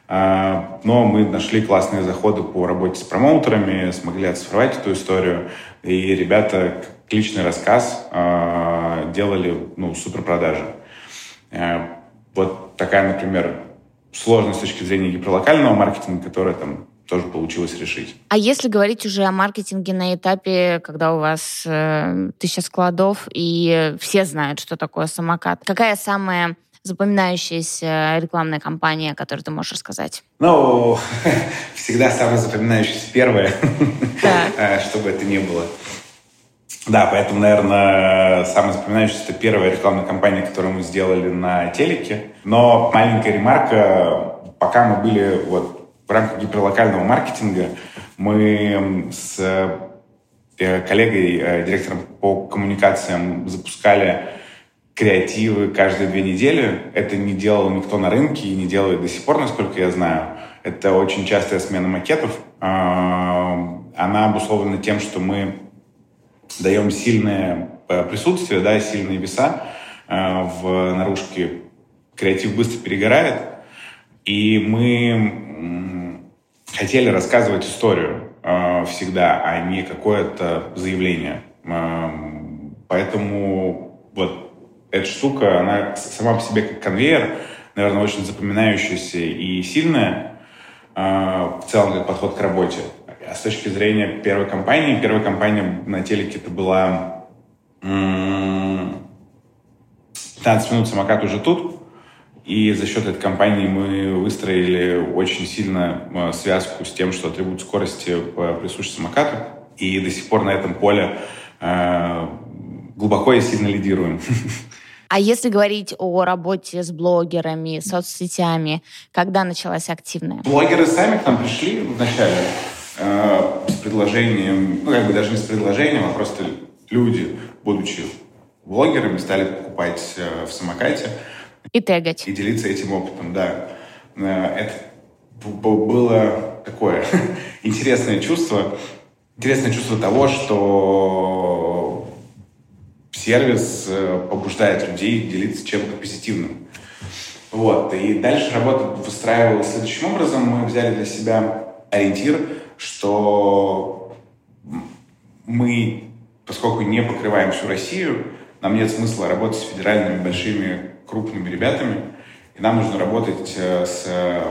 А, но мы нашли классные заходы по работе с промоутерами, смогли оцифровать эту историю. И ребята, личный рассказ, а, делали ну, супер продажи. А, вот такая, например, сложность с точки зрения гиперлокального маркетинга, которая там тоже получилось решить. А если говорить уже о маркетинге на этапе, когда у вас э, тысяча складов и все знают, что такое самокат, какая самая запоминающаяся рекламная кампания, которую ты можешь рассказать? Ну, всегда самая запоминающаяся первая, э, чтобы это не было. Да, поэтому, наверное, самая запоминающаяся это первая рекламная кампания, которую мы сделали на телеке. Но маленькая ремарка, пока мы были вот в рамках гиперлокального маркетинга мы с э, коллегой, э, директором по коммуникациям, запускали креативы каждые две недели. Это не делал никто на рынке и не делает до сих пор, насколько я знаю. Это очень частая смена макетов. А, она обусловлена тем, что мы даем сильное э, присутствие, да, сильные веса в наружке. Креатив быстро перегорает, и мы хотели рассказывать историю э, всегда, а не какое-то заявление. Э, поэтому вот эта штука, она сама по себе как конвейер, наверное, очень запоминающаяся и сильная э, в целом как подход к работе. А с точки зрения первой компании, первая компания на телеке это была 15 минут самокат уже тут, и за счет этой компании мы выстроили очень сильно э, связку с тем, что атрибут скорости присущ самокату. И до сих пор на этом поле э, глубоко и сильно лидируем. А если говорить о работе с блогерами, соцсетями, когда началась активная? Блогеры сами к нам пришли вначале э, с предложением, ну, как бы даже не с предложением, а просто люди, будучи блогерами, стали покупать э, в самокате. И тегать. И делиться этим опытом, да. Э, это было такое интересное чувство. Интересное чувство того, что сервис э, побуждает людей делиться чем-то позитивным. Вот. И дальше работа выстраивалась следующим образом. Мы взяли для себя ориентир, что мы, поскольку не покрываем всю Россию, нам нет смысла работать с федеральными большими крупными ребятами, и нам нужно работать э, с э,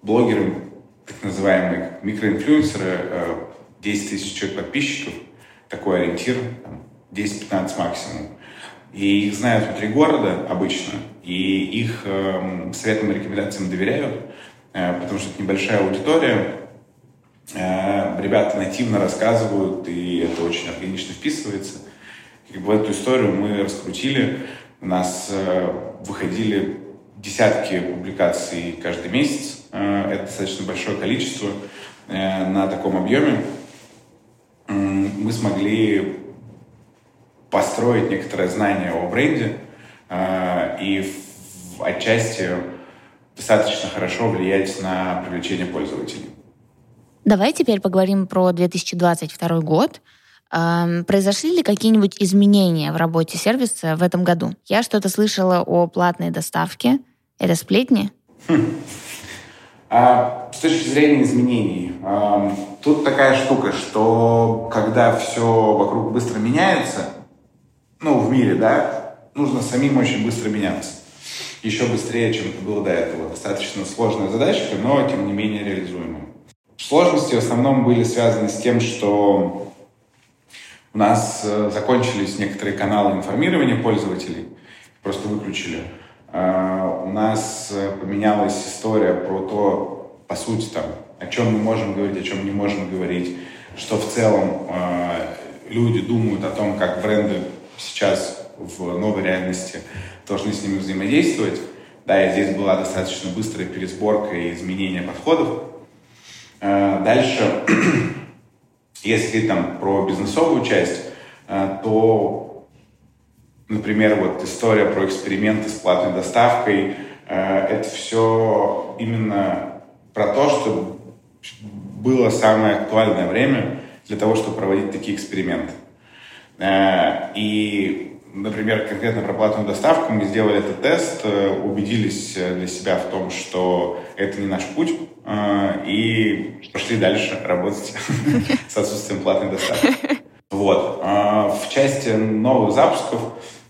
блогерами, так называемые микроинфлюенсеры, 10 э, тысяч человек подписчиков, такой ориентир, 10-15 максимум. И их знают внутри города обычно, и их э, советам и рекомендациям доверяют, потому что это небольшая аудитория, ребята нативно рассказывают, и это очень органично вписывается. Как бы эту историю мы раскрутили, у нас э, выходили десятки публикаций каждый месяц. Э, это достаточно большое количество э, на таком объеме. Мы смогли построить некоторое знание о бренде и отчасти достаточно хорошо влиять на привлечение пользователей. Давай теперь поговорим про 2022 год. Произошли ли какие-нибудь изменения в работе сервиса в этом году? Я что-то слышала о платной доставке. Это сплетни? А, с точки зрения изменений, тут такая штука, что когда все вокруг быстро меняется, ну, в мире, да, нужно самим очень быстро меняться. Еще быстрее, чем это было до этого. Достаточно сложная задачка, но, тем не менее, реализуемая. Сложности в основном были связаны с тем, что у нас э, закончились некоторые каналы информирования пользователей, просто выключили. А, у нас э, поменялась история про то, по сути, там, о чем мы можем говорить, о чем не можем говорить, что в целом э, люди думают о том, как бренды сейчас в новой реальности должны с ними взаимодействовать. Да, и здесь была достаточно быстрая пересборка и изменение подходов. Дальше если там про бизнесовую часть, э, то, например, вот история про эксперименты с платной доставкой, Э, это все именно про то, что было самое актуальное время для того, чтобы проводить такие эксперименты. Э, и, например, конкретно про платную доставку мы сделали этот тест, э, убедились для себя в том, что это не наш путь, и пошли дальше работать с отсутствием платной доставки. Вот. В части новых запусков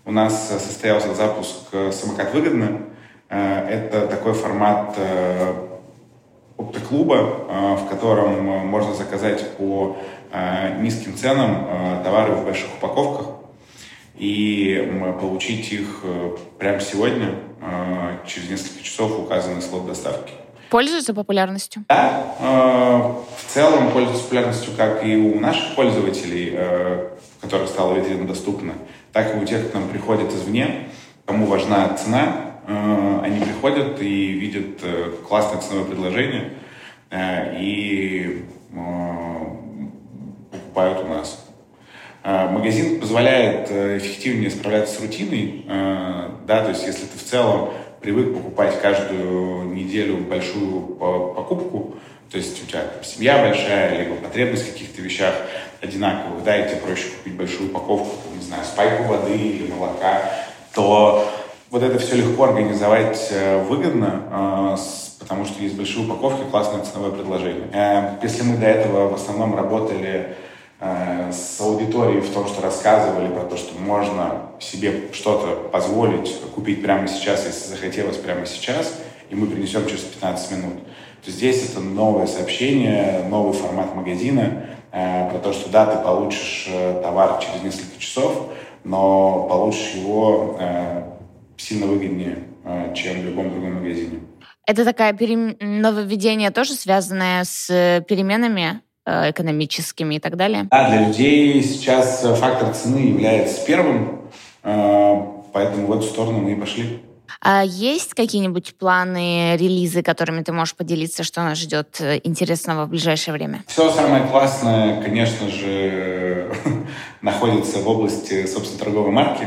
у нас состоялся запуск «Самокат выгодно», Э, это такой формат э, оптоклуба, э, в котором можно заказать по низким ценам товары в больших упаковках и получить их прямо сегодня, через несколько часов указанный слот доставки. Пользуются популярностью? Да, в целом пользуются популярностью как и у наших пользователей, которых стало видимо доступно, так и у тех, кто нам приходит извне, кому важна цена, Э, они приходят и видят э, классное ценовое предложение э, и покупают у нас. Магазин позволяет эффективнее справляться с рутиной, да, то есть если ты в целом привык покупать каждую неделю большую покупку, то есть у тебя семья большая, либо потребность в каких-то вещах одинаковых, да, и тебе проще купить большую упаковку, не знаю, спайку воды или молока, то вот это все легко организовать э, выгодно, э, потому что есть большие упаковки, классное ценовое предложение. Э, если мы до этого в основном работали с аудиторией в том, что рассказывали про то, что можно себе что-то позволить купить прямо сейчас, если захотелось прямо сейчас, и мы принесем через 15 минут, то здесь это новое сообщение, новый формат магазина, про то, что да, ты получишь товар через несколько часов, но получишь его сильно выгоднее, чем в любом другом магазине. Это такое перем... нововведение тоже связанное с э, переменами э, экономическими и так далее? Да, для людей сейчас фактор цены является первым, а, поэтому в эту сторону мы и пошли. А есть какие-нибудь планы, релизы, которыми ты можешь поделиться, что нас ждет э, интересного в ближайшее время? Все самое классное, конечно же, находится в области, собственно, торговой марки.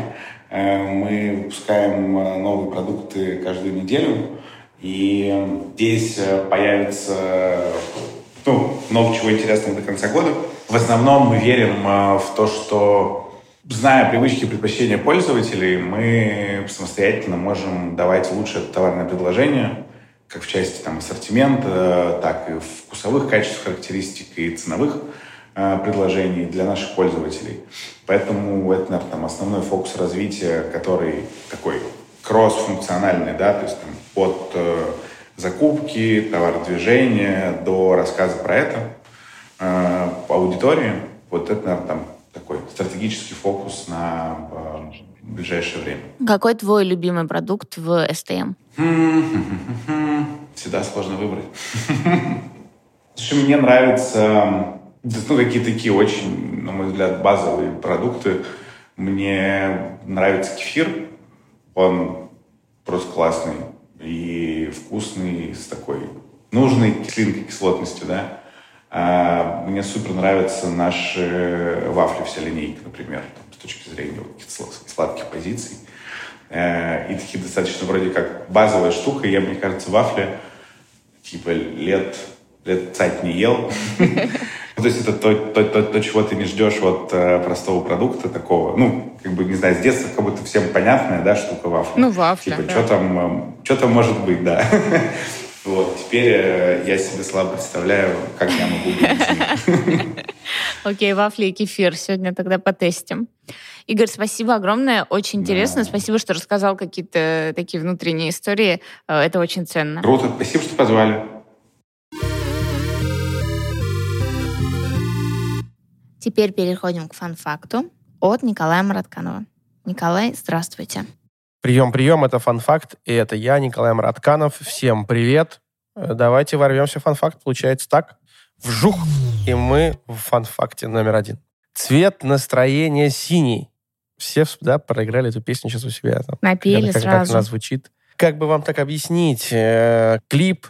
Э, мы выпускаем э, новые продукты каждую неделю, и здесь э, появится ну, много чего интересного до конца года. В основном мы верим в то, что зная привычки и предпочтения пользователей, мы самостоятельно можем давать лучшее товарное предложение, как в части там, ассортимента, так и вкусовых качеств, характеристик и ценовых предложений для наших пользователей. Поэтому это, наверное, там основной фокус развития, который такой кросс-функциональный, да, то есть там, от э, закупки, товародвижения до рассказа про это э, по аудитории. Вот это, наверное, там такой стратегический фокус на э, ближайшее время. Какой твой любимый продукт в STM? Всегда сложно выбрать. Мне нравится ну, какие такие очень, на мой взгляд, базовые продукты. Мне нравится кефир. Он просто классный и вкусный, с такой нужной кислинкой, кислотностью, да. А мне супер нравятся наши вафли, вся линейка, например, там, с точки зрения вот, сладких позиций. Э, и такие достаточно вроде как базовая штука. Я, мне кажется, вафли типа лет, лет цать не ел. Ну, то есть это то, то, то, то, чего ты не ждешь от э, простого продукта такого. Ну, как бы, не знаю, с детства как будто всем понятная, да, штука вафля. Ну, вафля, Типа, да. что там, э, что там может быть, да. Вот, теперь э, я себе слабо представляю, как я могу быть Окей, вафли и кефир. Сегодня тогда потестим. Игорь, спасибо огромное. Очень интересно. Спасибо, что рассказал какие-то такие внутренние истории. Э, это очень ценно. Круто. Спасибо, что позвали. Теперь переходим к фан-факту от Николая Маратканова. Николай, здравствуйте. Прием, прием, это фан-факт, и это я, Николай Маратканов. Всем привет. Э, давайте ворвемся в фан-факт. Получается так. Вжух! И мы в фан-факте номер один. Цвет настроения синий. Все, да, проиграли эту песню сейчас у себя. Там, Напели как, сразу. Как она звучит. Как бы вам так объяснить? Э, клип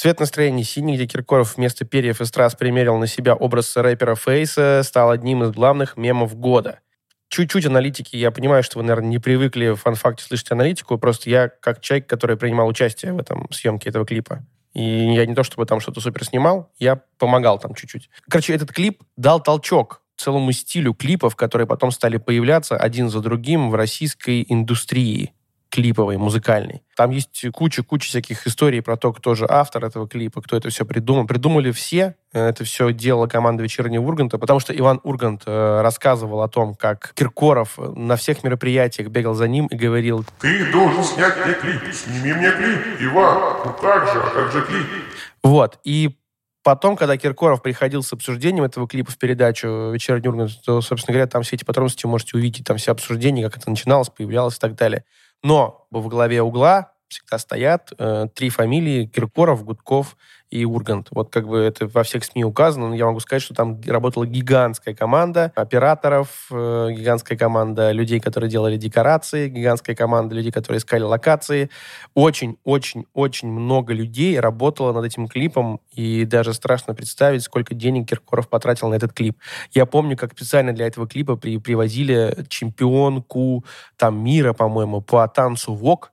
Цвет настроения синий, где Киркоров вместо перьев и страз примерил на себя образ рэпера Фейса, стал одним из главных мемов года. чуть-чуть аналитики. Я понимаю, что вы, наверное, не привыкли в фан-факте слышать аналитику. Просто я, как человек, который принимал участие в этом съемке этого клипа, и я не то чтобы там что-то супер снимал, я помогал там чуть-чуть. Короче, этот клип дал толчок целому стилю клипов, которые потом стали появляться один за другим в российской индустрии клиповой, музыкальной. Там есть куча-куча всяких историй про то, кто же автор этого клипа, кто это все придумал. Придумали все. Это все делала команда «Вечернего Урганта», потому что Иван Ургант э, рассказывал о том, как Киркоров на всех мероприятиях бегал за ним и говорил Ты должен снять мне клип. Сними мне клип, Иван. Ну как же, а как же клип? Вот. И Потом, когда Киркоров приходил с обсуждением этого клипа в передачу «Вечерний Ургант», то, собственно говоря, там все эти подробности можете увидеть, там все обсуждения, как это начиналось, появлялось и так далее. Но во главе угла всегда стоят э, три фамилии Киркоров, Гудков и Ургант. Вот как бы это во всех СМИ указано, но я могу сказать, что там работала гигантская команда операторов, э, гигантская команда людей, которые делали декорации, гигантская команда людей, которые искали локации. Очень-очень-очень много людей работало над этим клипом, и даже страшно представить, сколько денег Киркоров потратил на этот клип. Я помню, как специально для этого клипа при, привозили чемпионку там мира, по-моему, по танцу ВОК,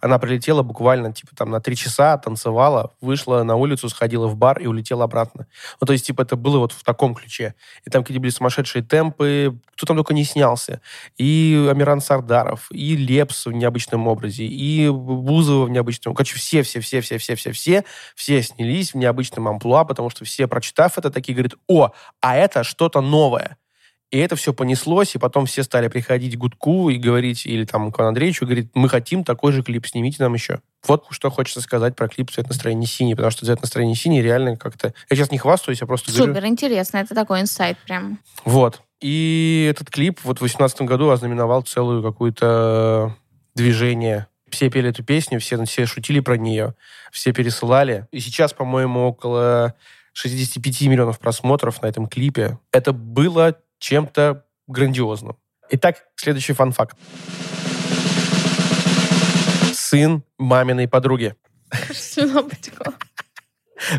она прилетела буквально, типа, там, на три часа, танцевала, вышла на улицу, сходила в бар и улетела обратно. Ну, то есть, типа, это было вот в таком ключе. И там какие-то были сумасшедшие темпы, кто там только не снялся. И Амиран Сардаров, и Лепс в необычном образе, и Бузова в необычном... Короче, все-все-все-все-все-все-все все снялись в необычном амплуа, потому что все, прочитав это, такие говорят, о, а это что-то новое. И это все понеслось, и потом все стали приходить к Гудку и говорить, или там к Ивану Андреевичу, говорит, мы хотим такой же клип, снимите нам еще. Вот что хочется сказать про клип «Цвет настроения синий», потому что «Цвет настроения синий» реально как-то... Я сейчас не хвастаюсь, я просто Супер говорю... интересно, это такой инсайт прям. Вот. И этот клип вот в 2018 году ознаменовал целую какую-то движение. Все пели эту песню, все, все шутили про нее, все пересылали. И сейчас, по-моему, около 65 миллионов просмотров на этом клипе. Это было чем-то грандиозным. Итак, следующий фан-факт. Сын маминой подруги.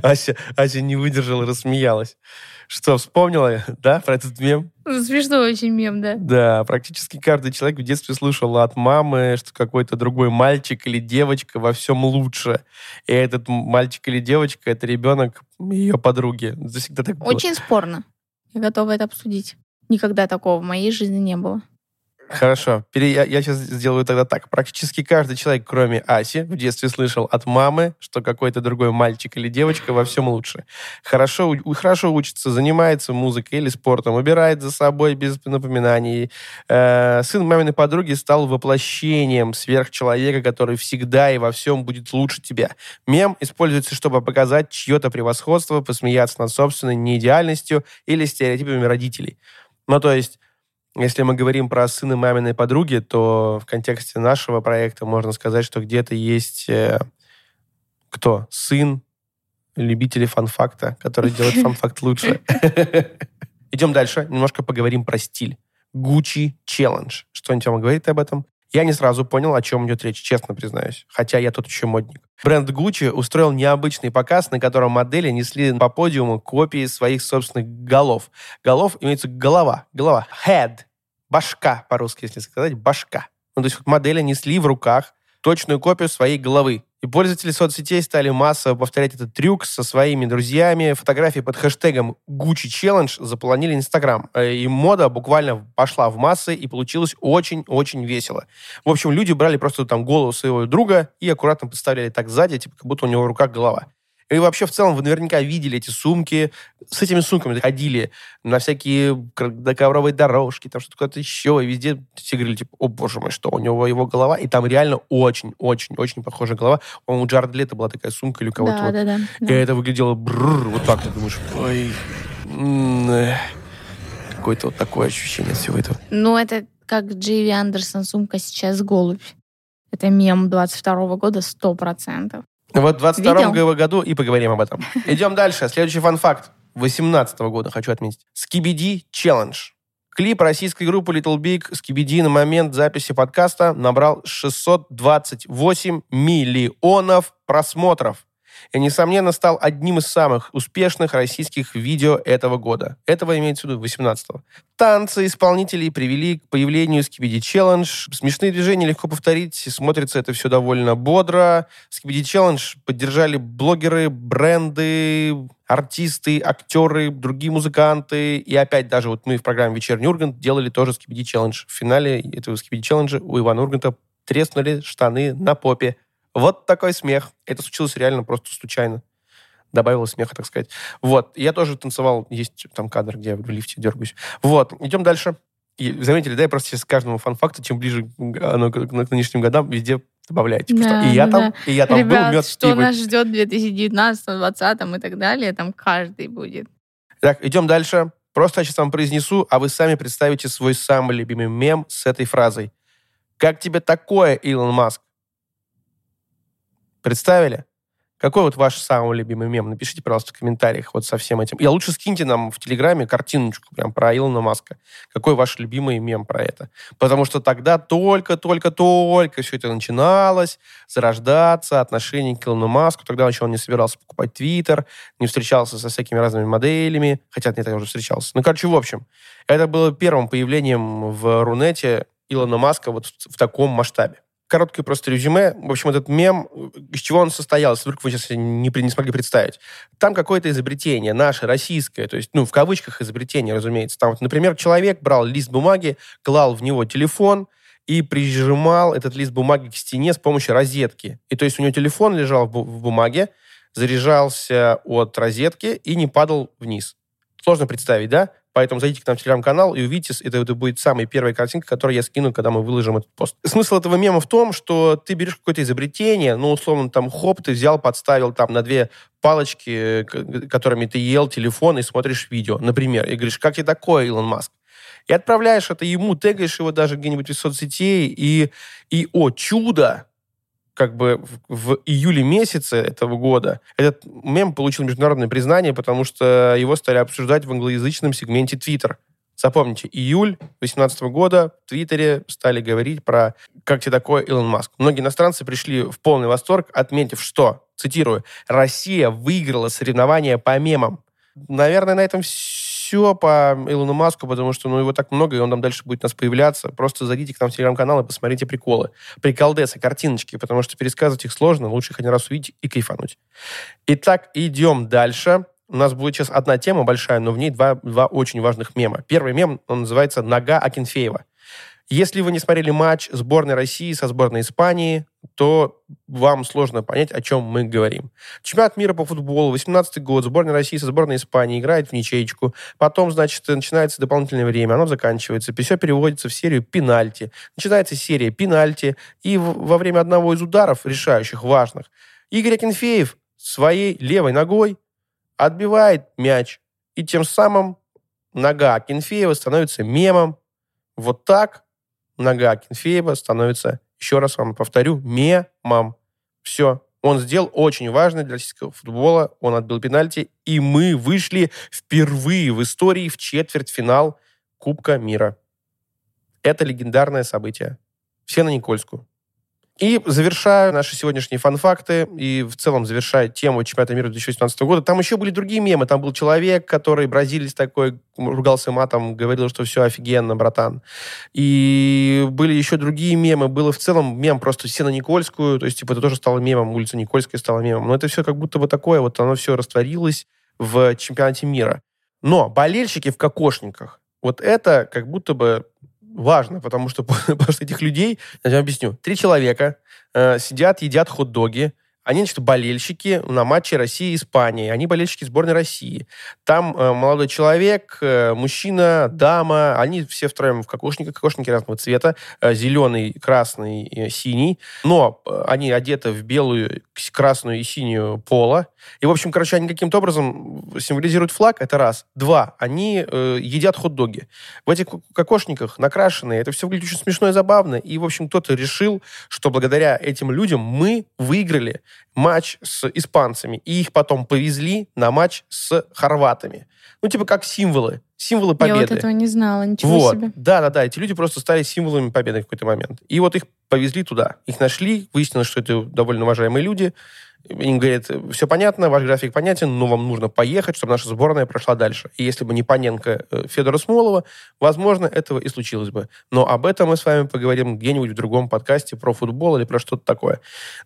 Ася, Ася не выдержала, рассмеялась. Что, вспомнила, да, про этот мем? Смешной очень мем, да. Да, практически каждый человек в детстве слышал от мамы, что какой-то другой мальчик или девочка во всем лучше. И этот мальчик или девочка — это ребенок ее подруги. Это всегда так было. Очень спорно. Я готова это обсудить. Никогда такого в моей жизни не было. Хорошо. Я, я сейчас сделаю тогда так. Практически каждый человек, кроме Аси, в детстве слышал от мамы, что какой-то другой мальчик или девочка во всем лучше. Хорошо, хорошо учится, занимается музыкой или спортом, убирает за собой без напоминаний. Э, сын маминой подруги стал воплощением сверхчеловека, который всегда и во всем будет лучше тебя. Мем используется, чтобы показать чье-то превосходство, посмеяться над собственной неидеальностью или стереотипами родителей. Ну, то есть, если мы говорим про сына маминой подруги, то в контексте нашего проекта можно сказать, что где-то есть э, кто? Сын любителей фан-факта, который делает фан-факт лучше. Идем дальше. Немножко поговорим про стиль. Gucci Challenge. Что-нибудь вам говорит об этом? Я не сразу понял, о чем идет речь, честно признаюсь. Хотя я тут еще модник. Бренд Gucci устроил необычный показ, на котором модели несли по подиуму копии своих собственных голов. Голов имеется голова. Голова. Head. Башка, по-русски, если сказать. Башка. Ну, то есть модели несли в руках точную копию своей головы. И пользователи соцсетей стали массово повторять этот трюк со своими друзьями. Фотографии под хэштегом Gucci Challenge заполонили Инстаграм. Э, И мода буквально пошла в массы, и получилось очень-очень весело. В общем, люди брали просто там голову своего друга и аккуратно подставляли так сзади, типа как будто у него в руках голова. И вообще, в целом, вы наверняка видели эти сумки. С этими сумками ходили на всякие ковровые дорожки, там что-то куда-то еще. И везде все говорили, типа, о, боже мой, что у него его голова. И там реально очень-очень-очень похожая голова. По-моему, у Джаред Лето была такая сумка или у кого-то. Да, вот. да, да. И да. это выглядело бррр, вот так. Ты думаешь, ой, эх. какое-то вот такое ощущение от всего этого. Ну, это как Джейви Андерсон сумка сейчас голубь. Это мем 22 года 100%. Вот в 22 Видел? году и поговорим об этом. Идем дальше. Следующий фан-факт. 18 года хочу отметить. Скибиди Челлендж. Клип российской группы Little Big Скибиди на момент записи подкаста набрал 628 миллионов просмотров. И, несомненно, стал одним из самых успешных российских видео этого года. Этого имеется в виду 18-го. Танцы исполнителей привели к появлению Skibidi Challenge. Смешные движения легко повторить, смотрится это все довольно бодро. Skibidi Challenge поддержали блогеры, бренды, артисты, актеры, другие музыканты. И опять даже вот мы в программе «Вечерний Ургант» делали тоже Skibidi Challenge. В финале этого Skibidi Challenge у Ивана Урганта треснули штаны на попе. Вот такой смех. Это случилось реально просто случайно. Добавилось смеха, так сказать. Вот. Я тоже танцевал. Есть там кадр, где я в лифте дергаюсь. Вот. Идем дальше. И заметили, да, я просто сейчас каждому фан-факту, чем ближе оно к, к нынешним годам, везде добавляю. Типа, Да, что и я да, там, и я там Ребят, был, мед что и вы. нас ждет в 2019, 2020 и так далее, там каждый будет. Так, идем дальше. Просто я сейчас вам произнесу, а вы сами представите свой самый любимый мем с этой фразой. Как тебе такое, Илон Маск? Представили? Какой вот ваш самый любимый мем? Напишите, пожалуйста, в комментариях вот со всем этим. И лучше скиньте нам в Телеграме картиночку прям про Илона Маска. Какой ваш любимый мем про это? Потому что тогда только-только-только все это начиналось, зарождаться, отношение к Илону Маску. Тогда еще он не собирался покупать Твиттер, не встречался со всякими разными моделями. Хотя нет, я уже встречался. Ну, короче, в общем, это было первым появлением в Рунете Илона Маска вот в, в таком масштабе. Короткое просто резюме. В общем, этот мем, из чего он состоялся, вдруг вы сейчас не, не смогли представить. Там какое-то изобретение, наше, российское, то есть, ну, в кавычках изобретение, разумеется. Там, вот, например, человек брал лист бумаги, клал в него телефон и прижимал этот лист бумаги к стене с помощью розетки. И то есть у него телефон лежал в бу- в бумаге, заряжался от розетки и не падал вниз. Сложно представить, да? Поэтому зайдите к нам в телеграм-канал и увидите, это, это будет самая первая картинка, которую я скину, когда мы выложим этот пост. Смысл этого мема в том, что ты берешь какое-то изобретение, ну, условно, там, хоп, ты взял, подставил там на две палочки, которыми ты ел телефон и смотришь видео, например, и говоришь, как тебе такое, Илон Маск? И отправляешь это ему, тегаешь его даже где-нибудь в соцсетей, и, и о чудо, как бы в, в июле месяце этого года этот мем получил международное признание, потому что его стали обсуждать в англоязычном сегменте Twitter. Запомните, июль 2018 года в Твиттере стали говорить про «Как тебе такое, Илон Маск?». Многие иностранцы пришли в полный восторг, отметив, что, цитирую, «Россия выиграла соревнования по мемам». Наверное, на этом все по Илону Маску, потому что ну, его так много, и он там дальше будет у нас появляться. Просто зайдите к нам в телеграм-канал и посмотрите приколы. Приколдесы, картиночки, потому что пересказывать их сложно, лучше их один раз увидеть и кайфануть. Итак, идем дальше. У нас будет сейчас одна тема большая, но в ней два, два очень важных мема. Первый мем, он называется «Нога Акинфеева». Если вы не смотрели матч сборной России со сборной Испании, то вам сложно понять, о чем мы говорим. Чемпионат мира по футболу, 18 год, сборная России со сборной Испании играет в ничейку. Потом, значит, начинается дополнительное время, оно заканчивается. Все переводится в серию пенальти. Начинается серия пенальти. И во время одного из ударов, решающих, важных, Игорь Акинфеев своей левой ногой отбивает мяч. И тем самым нога Акинфеева становится мемом. Вот так нога Акинфеева становится, еще раз вам повторю, мемом. Все. Он сделал очень важное для российского футбола. Он отбил пенальти. И мы вышли впервые в истории в четвертьфинал Кубка мира. Это легендарное событие. Все на Никольскую. И завершаю наши сегодняшние фан-факты и в целом завершая тему чемпионата мира 2018 года. Там еще были другие мемы. Там был человек, который, бразилец такой, ругался матом, говорил, что все офигенно, братан. И были еще другие мемы. Было в целом мем просто все Никольскую. То есть, типа, это тоже стало мемом. Улица Никольская стала мемом. Но это все как будто бы такое. Вот оно все растворилось в чемпионате мира. Но болельщики в кокошниках, вот это как будто бы важно, потому что после этих людей, я вам объясню, три человека э, сидят, едят хот-доги, они, значит, болельщики на матче России и Испании. Они болельщики сборной России. Там э, молодой человек, э, мужчина, дама. Они все втроем в кокошниках. Кокошники разного цвета. Э, зеленый, красный, э, синий. Но э, они одеты в белую, красную и синюю поло. И, в общем, короче, они каким-то образом символизируют флаг. Это раз. Два. Они э, едят хот-доги. В этих ко- кокошниках накрашенные. Это все выглядит очень смешно и забавно. И, в общем, кто-то решил, что благодаря этим людям мы выиграли матч с испанцами. И их потом повезли на матч с хорватами. Ну, типа как символы. Символы победы. Я вот этого не знала, ничего Вот. себе. Да, да, да. Эти люди просто стали символами победы в какой-то момент. И вот их повезли туда. Их нашли, выяснилось, что это довольно уважаемые люди. Им говорят, все понятно, ваш график понятен, но вам нужно поехать, чтобы наша сборная прошла дальше. И если бы не Паненко э, Федора Смолова, возможно, этого и случилось бы. Но об этом мы с вами поговорим где-нибудь в другом подкасте про футбол или про что-то такое.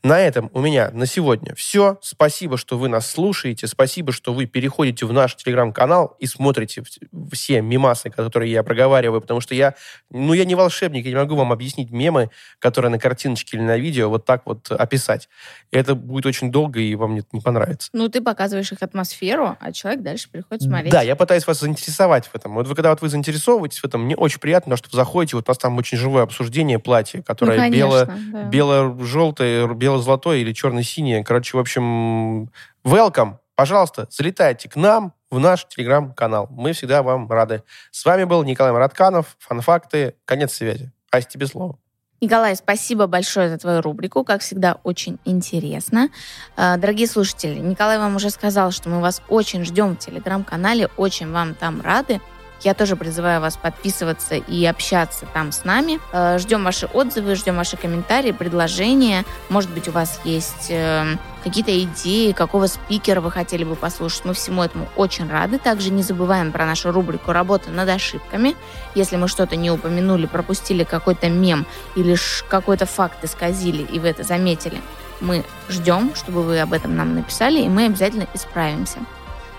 На этом у меня на сегодня все. Спасибо, что вы нас слушаете. Спасибо, что вы переходите в наш телеграм-канал и смотрите все мимасы, которые я проговариваю, потому что я, ну, я не волшебник, я не могу вам объяснить мемы, которые на картиночке или на видео вот так вот описать. Это будет очень долго, и вам не, не понравится. Ну, ты показываешь их атмосферу, а человек дальше приходит смотреть. Да, я пытаюсь вас заинтересовать в этом. Вот вы, когда вот вы заинтересовываетесь в этом, мне очень приятно, потому что вы заходите, вот у нас там очень живое обсуждение платья, которое Ну, конечно, бело, да. бело-желтое, бело-золотое или черно-синее. Короче, в общем, welcome. Пожалуйста, залетайте к нам в наш телеграм-канал. Мы всегда вам рады. С вами был Николай Маратканов. Фанфакты. Конец связи. Ась, тебе слово. Николай, спасибо большое за твою рубрику. Как всегда, очень интересно. Э, Дорогие слушатели, Николай вам уже сказал, что мы вас очень ждем в телеграм-канале, очень вам там рады. Я тоже призываю вас подписываться и общаться там с нами. Э, Ждем ваши отзывы, ждем ваши комментарии, предложения. Может быть, у вас есть э, какие-то идеи, какого спикера вы хотели бы послушать. Мы всему этому очень рады. Также не забываем про нашу рубрику «Работа над ошибками». Если мы что-то не упомянули, пропустили какой-то мем или какой-то факт исказили, и вы это заметили, мы ждем, чтобы вы об этом нам написали, и мы обязательно исправимся.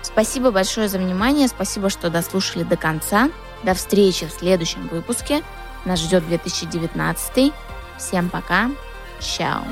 Спасибо большое за внимание, спасибо, что дослушали до конца. До встречи в следующем выпуске. Нас ждет 2019. Всем пока. Чао.